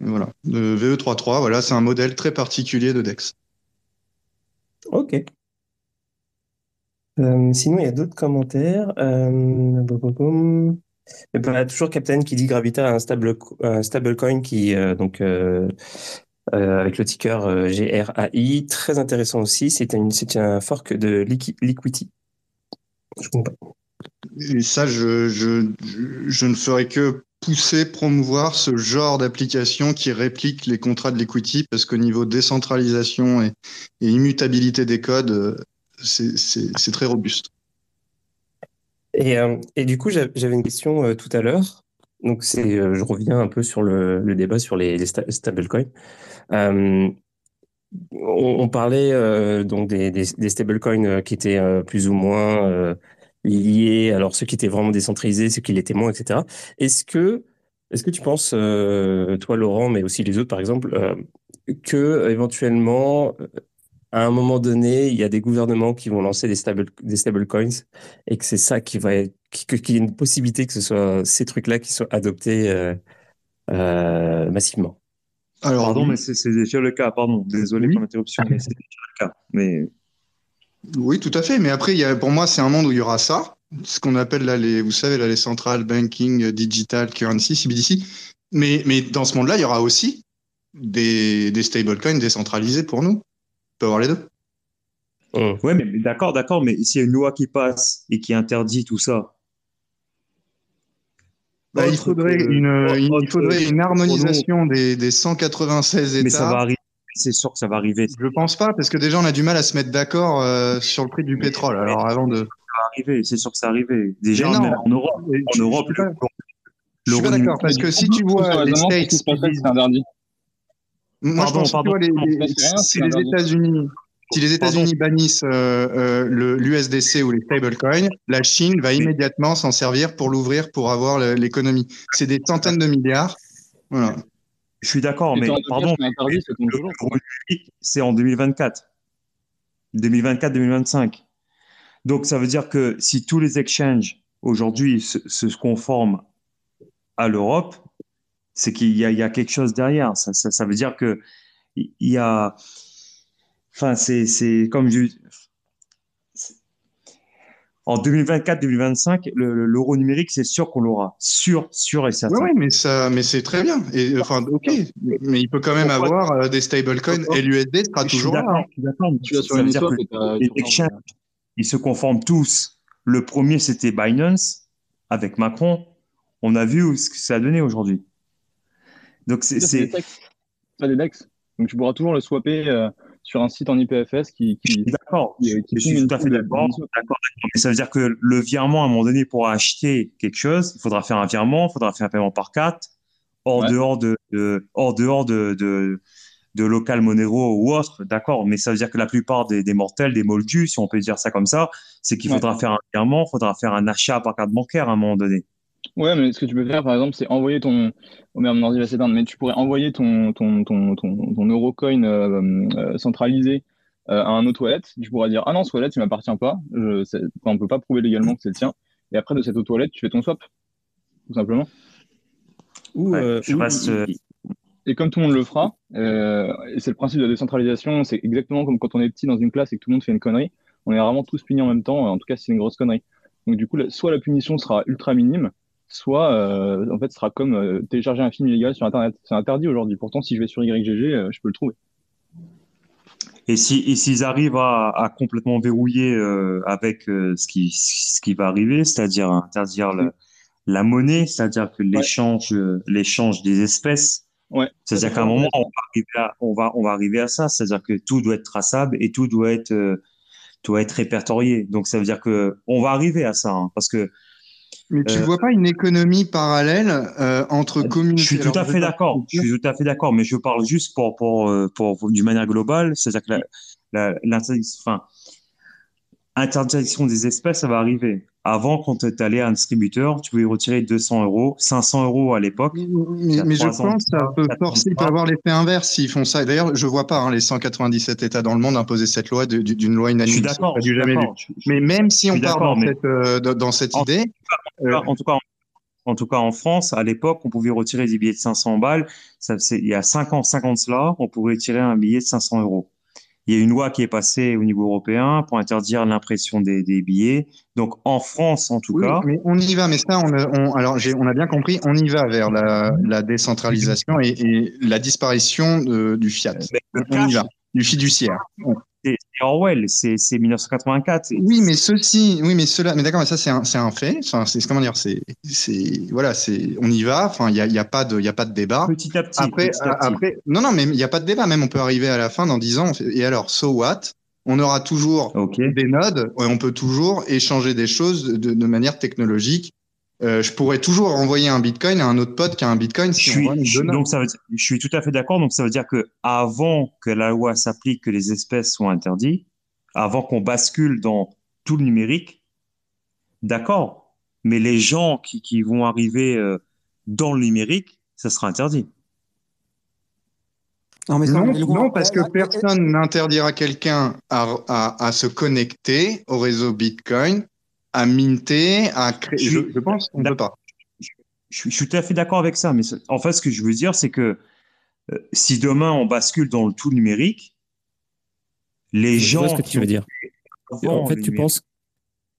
Voilà. Le VE33, voilà, c'est un modèle très particulier de Dex. Ok. Euh, sinon, il y a d'autres commentaires. Euh. Et a toujours Captain qui dit Gravita a un stable, un stablecoin qui, euh, donc, euh, avec le ticker GRAI, très intéressant aussi. C'est un, fork de Liqui- Liquidity. Je. Et ça, je, je, je, ne ferai que pousser, promouvoir ce genre d'application qui réplique les contrats de l'equity parce qu'au niveau décentralisation et, immutabilité des codes, c'est très robuste. Et, euh, du coup, j'a- j'avais une question euh, tout à l'heure. Donc, euh, je reviens un peu sur le, débat sur les, les sta- stablecoins. On, parlait donc des, stablecoins qui étaient plus ou moins liés, alors ceux qui étaient vraiment décentralisés, ceux qui l'étaient moins, etc. Est-ce que, que tu penses, toi Laurent, mais aussi les autres par exemple, que éventuellement, à un moment donné, il y a des gouvernements qui vont lancer des stable, des stablecoins et que c'est ça qui va être, qu'il y ait une possibilité que ce soit ces trucs-là qui soient adoptés euh, euh, massivement. Alors, Pardon, mais c'est déjà le cas. Pardon, désolé Oui. pour l'interruption, mais c'est déjà le cas. Mais Oui, tout à fait. Mais après, il y a, pour moi, c'est un monde où il y aura ça, ce qu'on appelle là les, vous savez, là, les central banking, euh, digital currency, CBDC. Mais, mais dans ce monde-là, il y aura aussi des, des stablecoins décentralisés pour nous. On peut avoir les deux? Hum. ouais, mais mais d'accord, d'accord. Mais s'il y a une loi qui passe et qui interdit tout ça, Bah, il faudrait que- une, une- il autre faudrait une que- harmonisation des, des 196 mais ça va États. arriver. C'est sûr que ça va arriver. Ça Je pense pas, parce que déjà, on a du mal à se mettre d'accord euh, sur le prix du Mais- pétrole. Alors, avant de. va arriver. C'est sûr que ça va arriver. Déjà, non. en Europe, Je- en je Europe, suis pas- le- Je suis pas d'accord, parce que si tu vois les States c'est interdit Moi, Pardon, je pense que tu pardon, vois, les, pardon. les- Mais c'est rien, si les. États-Unis, si les Pardon. États-Unis bannissent euh, euh, le- l'USDC ou les stablecoins, la Chine va immédiatement s'en servir pour l'ouvrir pour avoir l'économie. C'est des centaines de milliards. Voilà. Je suis d'accord, mais pardon, c'est en 2024. 2024-2025. Donc, ça veut dire que si tous les exchanges aujourd'hui se, se conforment à l'Europe, c'est qu'il y a, il y a quelque chose derrière. Ça, ça, ça veut dire que il y a, enfin, c'est, comme je, en 2024-2025, le- le- l'euro numérique, c'est sûr qu'on l'aura. Sûr, sûr et certain. Oui, mais ça, mais c'est très bien. Et enfin, ok, mais il peut quand même Pourquoi- avoir euh, des stablecoins et l'USD sera toujours là. d'accord, hein. Tu sur une que les exchanges, ils se conforment tous. Le premier, c'était Binance avec Macron. On a vu ce que ça a donné aujourd'hui. Donc, c'est, c'est des DEX. Donc tu pourras toujours le swapper euh, sur un site en IPFS qui, d'accord. Je, suis une tout à fait d'accord. Mais ça veut dire que le virement, à un moment donné, pour acheter quelque chose, il faudra faire un virement, il faudra faire un paiement par carte, hors Ouais. dehors de, de- hors dehors de, de, de local Monero ou autre. D'accord. Mais ça veut dire que la plupart des, des mortels, des moldus, si on peut dire ça comme ça, c'est qu'il Ouais. faudra faire un virement, il faudra faire un achat par carte bancaire à un moment donné. Ouais, mais ce que tu peux faire, par exemple, c'est envoyer ton. Oh merde, mon ordi va s'éteindre, mais tu pourrais envoyer ton, ton, ton, ton, ton Eurocoin euh, euh, centralisé euh, à un autre wallet. Tu pourras dire Ah non, ce wallet, il m'appartient pas. Je, c'est- enfin, on peut pas prouver légalement que c'est le tien. Et après, de cette autre wallet, tu fais ton swap. Tout simplement. Ou, Ouais, euh, je ou- euh, Et comme tout le monde le fera, euh, et c'est le principe de la décentralisation, c'est exactement comme quand on est petit dans une classe et que tout le monde fait une connerie, on est vraiment tous punis en même temps, en tout cas si c'est une grosse connerie. Donc du coup, la- soit la punition sera ultra minime, soit euh, en fait ce sera comme euh, télécharger un film illégal sur Internet. C'est interdit aujourd'hui, pourtant si je vais sur YGG, euh, je peux le trouver. Et si et s'ils arrivent à, à complètement verrouiller avec ce qui ce qui va arriver, c'est-à-dire interdire la, la monnaie, c'est-à-dire que l'échange l'échange des espèces, Ouais. c'est-à-dire qu'à un moment on va arriver à, on va on va arriver à ça, c'est-à-dire que tout doit être traçable et tout doit être doit être répertorié. Donc ça veut dire que on va arriver à ça, hein, parce que Mais tu ne Euh, vois pas une économie parallèle euh, entre communautés? Je suis tout à fait d'accord. Je suis tout à fait d'accord, mais je parle juste pour pour euh, pour, pour- d'une manière globale, c'est-à-dire que la, la, enfin, interdiction des espèces, ça va arriver. Avant, quand tu allais à un distributeur, tu pouvais retirer 200 euros, 500 euros à l'époque. Mais, mais je ans, pense que ça peut forcer, peut pas. avoir l'effet inverse s'ils font ça. D'ailleurs, je vois pas hein, les 197 États dans le monde imposer cette loi du- d'une loi Je suis unanime. d'accord. Je suis du jamais vu. d'accord, Mais même si on part d'accord, dans mais- cette, euh, dans- cette En- idée, En tout euh, cas- en tout cas, en, en tout cas, en France, à l'époque, on pouvait retirer des billets de 500 balles. Ça, il y a 5 ans, 5 ans de cela, on pouvait retirer un billet de 500 euros. Il y a une loi qui est passée au niveau européen pour interdire l'impression des, des billets. Donc, en France, en tout oui, cas, mais on y va. Mais ça, on a, on- alors j'ai- on a bien compris, on y va vers la, la décentralisation et, et la disparition de- du fiat. mais On y va, du fiduciaire. C'est Orwell, c'est c'est 1984. Et Oui, mais ceci, oui, mais cela, mais d'accord, mais ça c'est un, un fait. Enfin, c'est comment dire, c'est, voilà, c'est, on y va. Enfin, il y a, y a pas de, il y a pas de débat. Petit à petit. Après, petit à petit. après, non, non, mais il n'y a pas de débat. Même on peut arriver à la fin dans 10 ans. Et alors, so what? On aura toujours Ok. des nodes et on peut toujours échanger des choses de, de manière technologique. Euh, je pourrais toujours envoyer un bitcoin à un autre pote qui a un bitcoin Je si suis, on je- donc ça veut dire- je suis tout à fait d'accord. Donc ça veut dire que avant que la loi s'applique, que les espèces soient interdites, avant qu'on bascule dans tout le numérique, d'accord. Mais les gens qui, qui vont arriver euh, dans le numérique, ça sera interdit. Non, mais ça, Non, parce que là, personne n'interdira quelqu'un à, à, à se connecter au réseau Bitcoin, à minter, à créer. Je Je, pense qu'on ne peut pas. Je suis, je suis tout à fait d'accord avec ça. Mais en fait, ce que je veux dire, c'est que euh, si demain on bascule dans le tout numérique, les Je vois gens ce que tu veux dire. En fait, tu numérique- penses,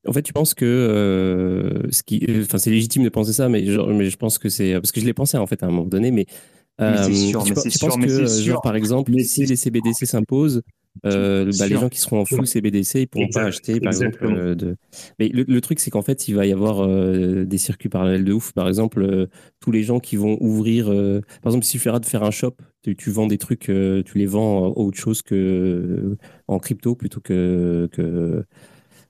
en fait, tu penses que euh, ce qui, euh, enfin, c'est légitime de penser ça, mais, genre, mais je pense que c'est parce que je l'ai pensé en fait à un moment donné, mais, Mais c'est euh, sûr, tu, mais c'est tu sûr, mais que, euh, sûr. genre, par exemple, Mais si les CBDC s'imposent, euh, bah, les gens qui seront en full CBDC, ils pourront pas acheter, par exemple, euh, de. Mais le, le truc, c'est qu'en fait, il va y avoir euh, des circuits parallèles de ouf. Par exemple, euh, tous les gens qui vont ouvrir, euh, par exemple, il suffira de faire un shop, tu, tu vends des trucs, euh, tu les vends autre chose que en crypto plutôt que que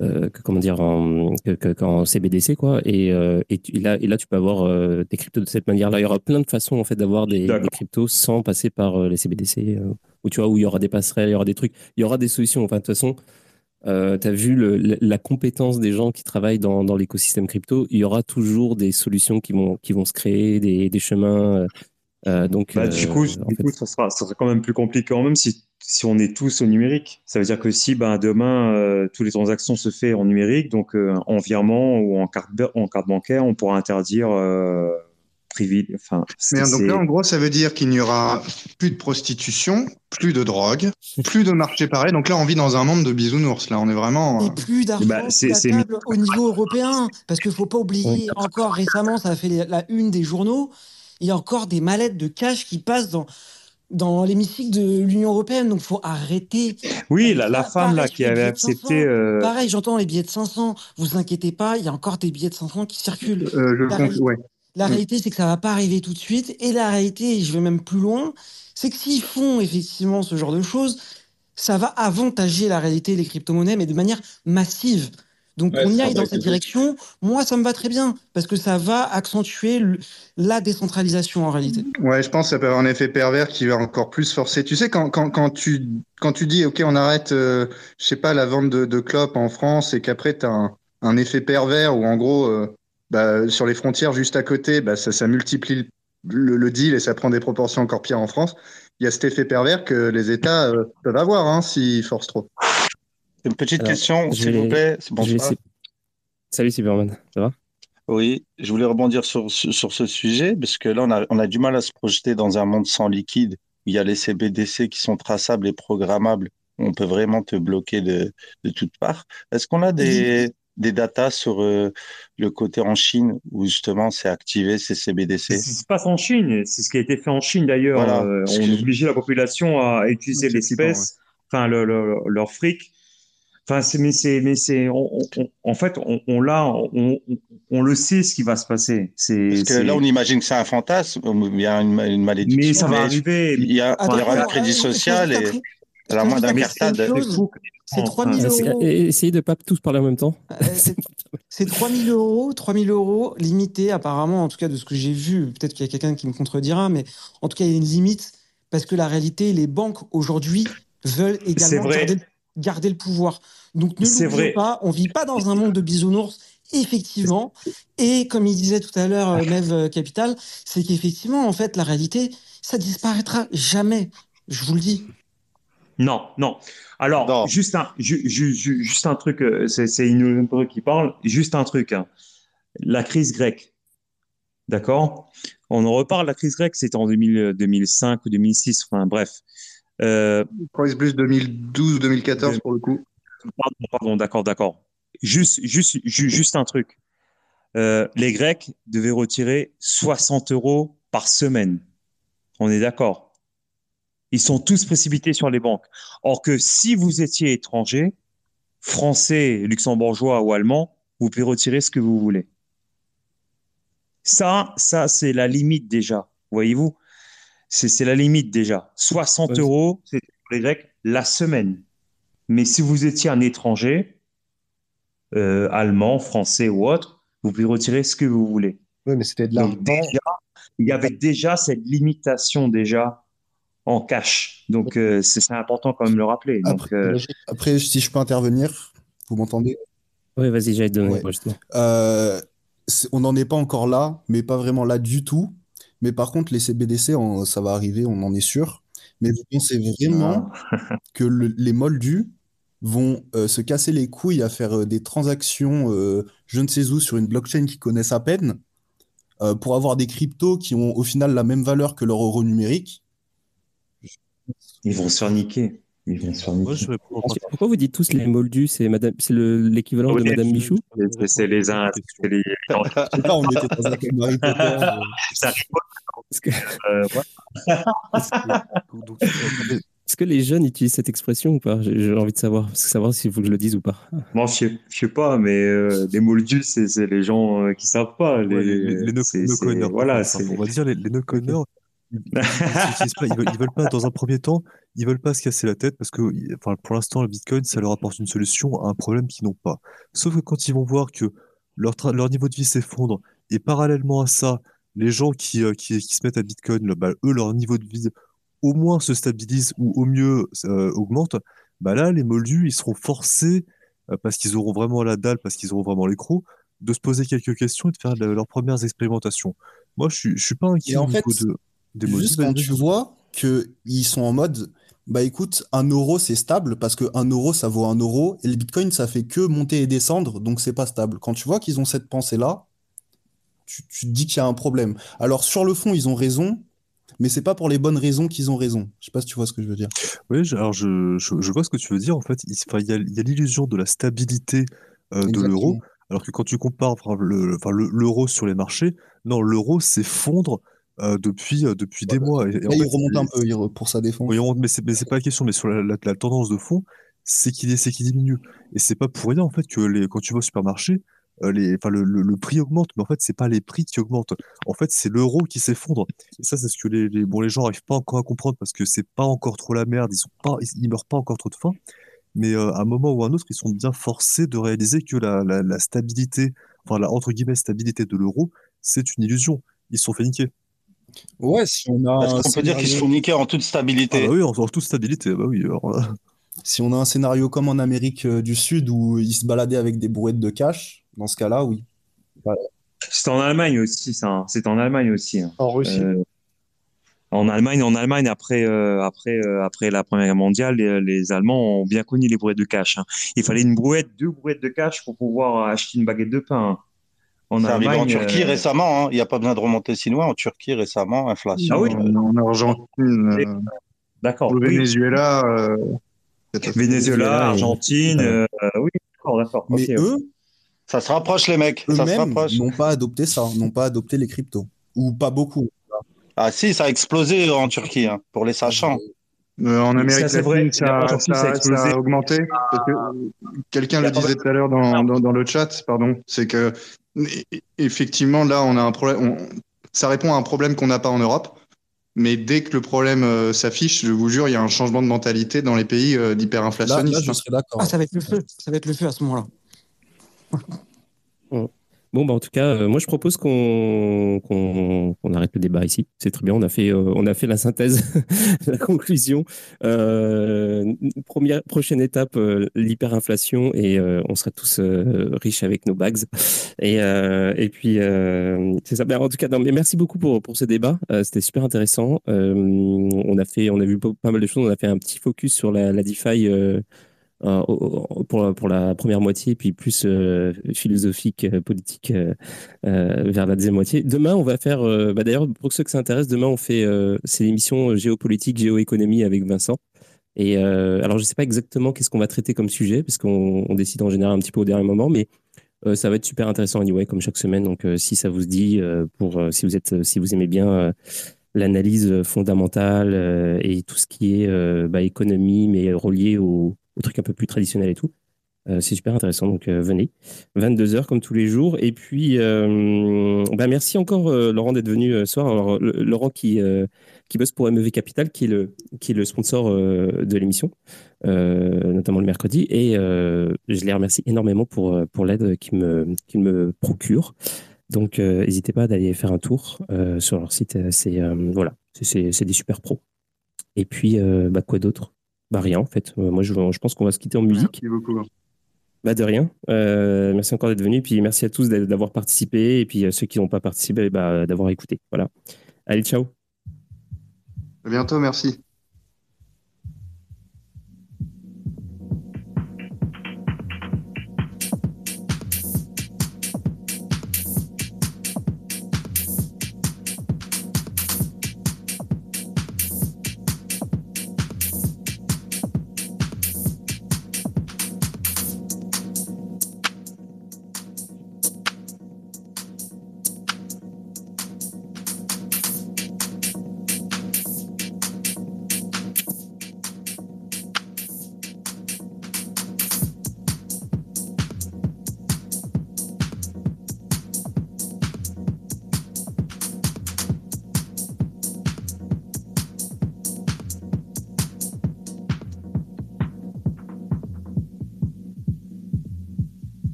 euh, que, comment dire en, que, que- qu'en CBDC quoi. Et, euh, et, tu- et là et là tu peux avoir euh, des cryptos de cette manière là il y aura plein de façons en fait d'avoir des, cryptos sans passer par euh, les CBDC euh, où tu vois où il y aura des passerelles il y aura des trucs. Il y aura des solutions. Enfin de toute façon tu as vu le- la, la compétence des gens qui travaillent dans, dans l'écosystème crypto. Il y aura toujours des solutions qui vont qui vont se créer des, des chemins euh, euh, donc Bah, du euh, coup, du fait, coup ça, sera, ça sera quand même plus compliqué quand même si, si on est tous au numérique. Ça veut dire que si ben, demain, euh, toutes les transactions se font en numérique, donc euh, en virement ou en carte, en carte bancaire, on pourra interdire euh, Enfin, donc là, en gros, ça veut dire qu'il n'y aura plus de prostitution, plus de drogue, plus de marché pareil. Donc là, on vit dans un monde de bisounours. Là, on est vraiment. Et plus d'argent Bah, au niveau européen. Parce qu'il faut pas oublier, encore récemment, ça a fait la une des journaux, il y a encore des mallettes de cash qui passent dans, dans l'hémicycle de l'Union européenne. Donc, faut arrêter. Oui, avec la, femme là qui avait billets de 500. accepté. euh, Pareil, j'entends les billets de 500. Vous inquiétez pas, il y a encore des billets de 500 qui circulent. euh, je La compte- ouais. La Mm. réalité, c'est que ça va pas arriver tout de suite. Et la réalité, et je vais même plus loin, c'est que s'ils font effectivement ce genre de choses, ça va avantager la réalité, les crypto-monnaies, mais de manière massive. Donc Ouais, on y aille va dans cette direction. Moi, ça me va très bien parce que ça va accentuer le- la décentralisation en réalité. Ouais, je pense que ça peut avoir un effet pervers qui va encore plus forcer. Tu sais, quand, quand, quand, tu, quand tu dis, OK, on arrête, euh, je sais pas, la vente de, de clopes en France et qu'après, tu as un, un effet pervers où, en gros, euh, bah, sur les frontières juste à côté, bah, ça, ça multiplie le, le deal et ça prend des proportions encore pires en France. Il y a cet effet pervers que les États euh, peuvent avoir hein, s'ils forcent trop. Une petite Alors, question, s'il vais- vous plaît. C'est vais bonsoir. Salut Cyberman, ça va? Oui, je voulais rebondir sur, sur, sur ce sujet, parce que là, on a, on a du mal à se projeter dans un monde sans liquide, où il y a les CBDC qui sont traçables et programmables. On peut vraiment te bloquer de, de toutes parts. Est-ce qu'on a des, des datas sur euh, le côté en Chine, où justement c'est activé, ces C'est CBDC? ce qui se passe en Chine, c'est ce qui a été fait en Chine d'ailleurs. Voilà, Euh, on que- obligeait la population à utiliser C'est l'espèce, enfin le, le- leur fric. Enfin, c'est mais c'est mais c'est on- on- en fait on, on l'a, on, on, le sait ce qui va se passer. C'est Parce que c'est- là, on imagine que c'est un fantasme, il y a une, une malédiction. mais ça va mais arriver. Il y, a, il y aura Attends, le crédit euh, social juste et après- à la moindre juste après, incartade. c'est une chose. C'est fou. C'est Enfin, 3000 Essayez- euros. Essayez de pas tous parler en même temps. Euh, c'est- C'est 3000 euros, 3000 euros limité apparemment, en tout cas de ce que j'ai vu. Peut-être qu'il y a quelqu'un qui me contredira, mais en tout cas, il y a une limite parce que la réalité, les banques aujourd'hui veulent C'est également vrai. garder, garder le pouvoir. Donc ne vrai. pas, on vit pas dans un monde de bisounours, effectivement. Et comme il disait tout à l'heure, euh, Mev euh, Capital, c'est qu'effectivement, en fait, la réalité, ça disparaîtra jamais. Je vous le dis. Non, non. Alors, Non. juste un, ju- ju- ju- juste un truc, euh, c'est c'est Inoulimpo qui parle, juste un truc. hein. La crise grecque, d'accord? On en reparle, la crise grecque, c'était en 2000, 2005 ou 2006, enfin bref. Euh, Price plus 2012 ou 2014 pour le coup. Pardon, pardon, d'accord, d'accord. Juste, juste, ju- juste un truc. Euh, les Grecs devaient retirer 60 euros par semaine. On est d'accord. Ils sont tous précipités sur les banques. Or que si vous étiez étranger, français, luxembourgeois ou allemand, vous pouvez retirer ce que vous voulez. Ça, ça, c'est la limite déjà. Voyez-vous? C'est, c'est la limite déjà. 60 Ouais. euros, c'est pour les Grecs la semaine. Mais si vous étiez un étranger, euh, allemand, français ou autre, vous pouvez retirer ce que vous voulez. Ouais, mais c'était de Donc l'argent. déjà, il y avait déjà cette limitation déjà en cash. Donc euh, c'est c'est important quand même de le rappeler. Donc Après, euh, après, si je peux intervenir, vous m'entendez? Oui, vas-y, j'allais te donner Ouais. Euh, on n'en est pas encore là, mais pas vraiment là du tout. Mais par contre, les CBDC, on- ça va arriver, on en est sûr. Mais vous pensez vraiment que le- les moldus vont euh, se casser les couilles à faire euh, des transactions euh, je ne sais où sur une blockchain qu'ils connaissent à peine pour avoir des cryptos qui ont au final la même valeur que leur euro numérique? ils vont se faire niquer. Ils se faire Moi, je réponds Pourquoi vous dites tous les moldus C'est madame, l'équivalent de Madame Michou C'est- C'est les uns, c'est les. On était dans un film Harry Potter. Ça rigole. Est-ce que, Euh, euh, est-ce que les jeunes utilisent cette expression ou pas? J'ai envie de savoir, parce que savoir s'il faut que je le dise ou pas. Moi, je sais, je sais pas, mais euh, les moldus, c'est c'est les gens euh, qui savent pas. Les, ouais, les, les, les no- c'est- c'est- no-coiners, Voilà, enfin, c'est. on va dire les, les no-coiners, ils, ils, ils ils veulent pas, dans un premier temps, ils veulent pas se casser la tête parce que, enfin, pour l'instant, le Bitcoin, ça leur apporte une solution à un problème qu'ils n'ont pas. Sauf que quand ils vont voir que leur, niveau de vie s'effondre et parallèlement à ça, les gens qui, euh, qui, qui se mettent à Bitcoin, bah, eux, leur niveau de vie au moins se stabilise ou au mieux euh, augmente, bah là, les moldus, ils seront forcés, euh, parce qu'ils auront vraiment la dalle, parce qu'ils auront vraiment les crocs, de se poser quelques questions et de faire de- leurs premières expérimentations. Moi, je suis, je suis pas inquiet Et au en niveau fait, de, des moldus. Juste quand tu vois qu'ils sont en mode, bah écoute, un euro c'est stable parce que un euro ça vaut un euro et le bitcoin ça fait que monter et descendre donc c'est pas stable. Quand tu vois qu'ils ont cette pensée-là, tu, tu te dis qu'il y a un problème. Alors sur le fond ils ont raison, mais c'est pas pour les bonnes raisons qu'ils ont raison. Je sais pas si tu vois ce que je veux dire. Oui, je- alors je, je, je vois ce que tu veux dire. En fait, il, il y a, l'illusion de la stabilité euh, de l'euro, alors que quand tu compares le, l'euro sur les marchés, non, l'euro s'effondre euh, depuis, euh, depuis des mois. Et, et en Là il fait, remonte un peu pour sa défense. Oui, on- mais c'est mais c'est pas la question, mais sur la, la- la tendance de fond, c'est qu'il qu'il diminue. Et c'est pas pour rien, en fait, que les, quand tu vas au supermarché, euh, les, enfin, le, le, le prix augmente, mais en fait, c'est pas les prix qui augmentent. En fait, c'est l'euro qui s'effondre. Et ça, c'est ce que les, les, bon, les gens n'arrivent pas encore à comprendre parce que c'est pas encore trop la merde, ils sont pas, ils, ils meurent pas encore trop de faim. Mais euh, à un moment ou à un autre, ils sont bien forcés de réaliser que la, la, la stabilité, enfin, la entre guillemets stabilité de l'euro, c'est une illusion. Ils sont fait niquer. Ouais, si on a Est-ce un qu'on peut dire qu'ils se font niquer en toute Ah stabilité bah oui, en, en toute stabilité, bah oui. alors si on a un scénario comme en Amérique euh, du Sud où ils se baladaient avec des brouettes de cash, dans ce cas-là, oui. C'est en Allemagne aussi, ça. hein. C'est en Allemagne aussi. hein. En Russie. Euh, en Allemagne, en Allemagne, après, euh, après, euh, après la Première Guerre mondiale, les, les Allemands ont bien connu les brouettes de cash. hein. Il fallait une brouette, deux brouettes de cash pour pouvoir acheter une baguette de pain. hein. En C'est arrivé en Turquie euh, récemment, hein. il n'y a pas besoin de remonter si loin. En Turquie récemment, inflation. Ah oui. euh, En Argentine, euh, D'accord. au oui. Venezuela, euh, Venezuela, et- Argentine, oui, d'accord, d'accord. Mais eux, Ça se rapproche les mecs, ça se rapproche. n'ont pas adopté ça, n'ont pas adopté les cryptos. Ou pas beaucoup. Ah si, ça a explosé en Turquie, hein, pour les sachants. Euh, en Amérique Ça, c'est vrai. latine, ça, ça- ça a explosé. ça a augmenté. Que, euh, quelqu'un le disait tout à l'heure dans, dans, dans le chat, pardon, c'est que effectivement là on a un problème. on- ça répond à un problème qu'on n'a pas en Europe. Mais dès que le problème euh, s'affiche, je vous jure, il y a un changement de mentalité dans les pays euh, Là, d'hyperinflationnistes. là, je serais d'accord. Ah, ça va être le feu. Ça va être le feu à ce moment-là. Bon, bah, en tout cas, euh, moi, je propose qu'on qu'on arrête le débat ici. C'est très bien. On a fait, euh, on a fait la synthèse, la conclusion. Euh, première, prochaine étape, l'hyperinflation et on sera tous riches avec nos bags. Et, et puis, c'est ça. Ben, en tout cas, non, mais merci beaucoup pour, pour ce débat. C'était super intéressant. on a fait, on a vu pas mal de choses. On a fait un petit focus sur la, la DeFi euh, pour, pour la première moitié, puis plus euh, philosophique, euh, politique vers la deuxième moitié. Demain, on va faire, bah, d'ailleurs, pour ceux que ça intéresse, demain, on fait c'est l'émission géopolitique, géoéconomie avec Vincent. Et alors, je ne sais pas exactement qu'est-ce qu'on va traiter comme sujet, parce qu'on décide en général un petit peu au dernier moment, mais ça va être super intéressant anyway, comme chaque semaine. Donc, si ça vous dit, pour si vous êtes, si vous aimez bien l'analyse fondamentale et tout ce qui est bah, économie, mais relié au, aux trucs un peu plus traditionnels et tout. Euh, c'est super intéressant, donc euh, venez. 22h comme tous les jours. Et puis, bah, merci encore Laurent d'être venu ce soir. Laurent qui, qui bosse pour MEV Capital, qui est le, qui est le sponsor de l'émission, notamment le mercredi. Et je les remercie énormément pour, pour l'aide qu'ils me, me procurent. Donc, n'hésitez pas d'aller faire un tour sur leur site. C'est voilà, c'est des super pros. Et puis, bah, quoi d'autre? Bah rien en fait. Euh, moi je, je pense qu'on va se quitter en musique. Merci beaucoup. Bah de rien. Euh, merci encore d'être venu. Puis merci à tous d'avoir participé. Et puis à ceux qui n'ont pas participé, bah, d'avoir écouté. Voilà. Allez, ciao. À bientôt, merci.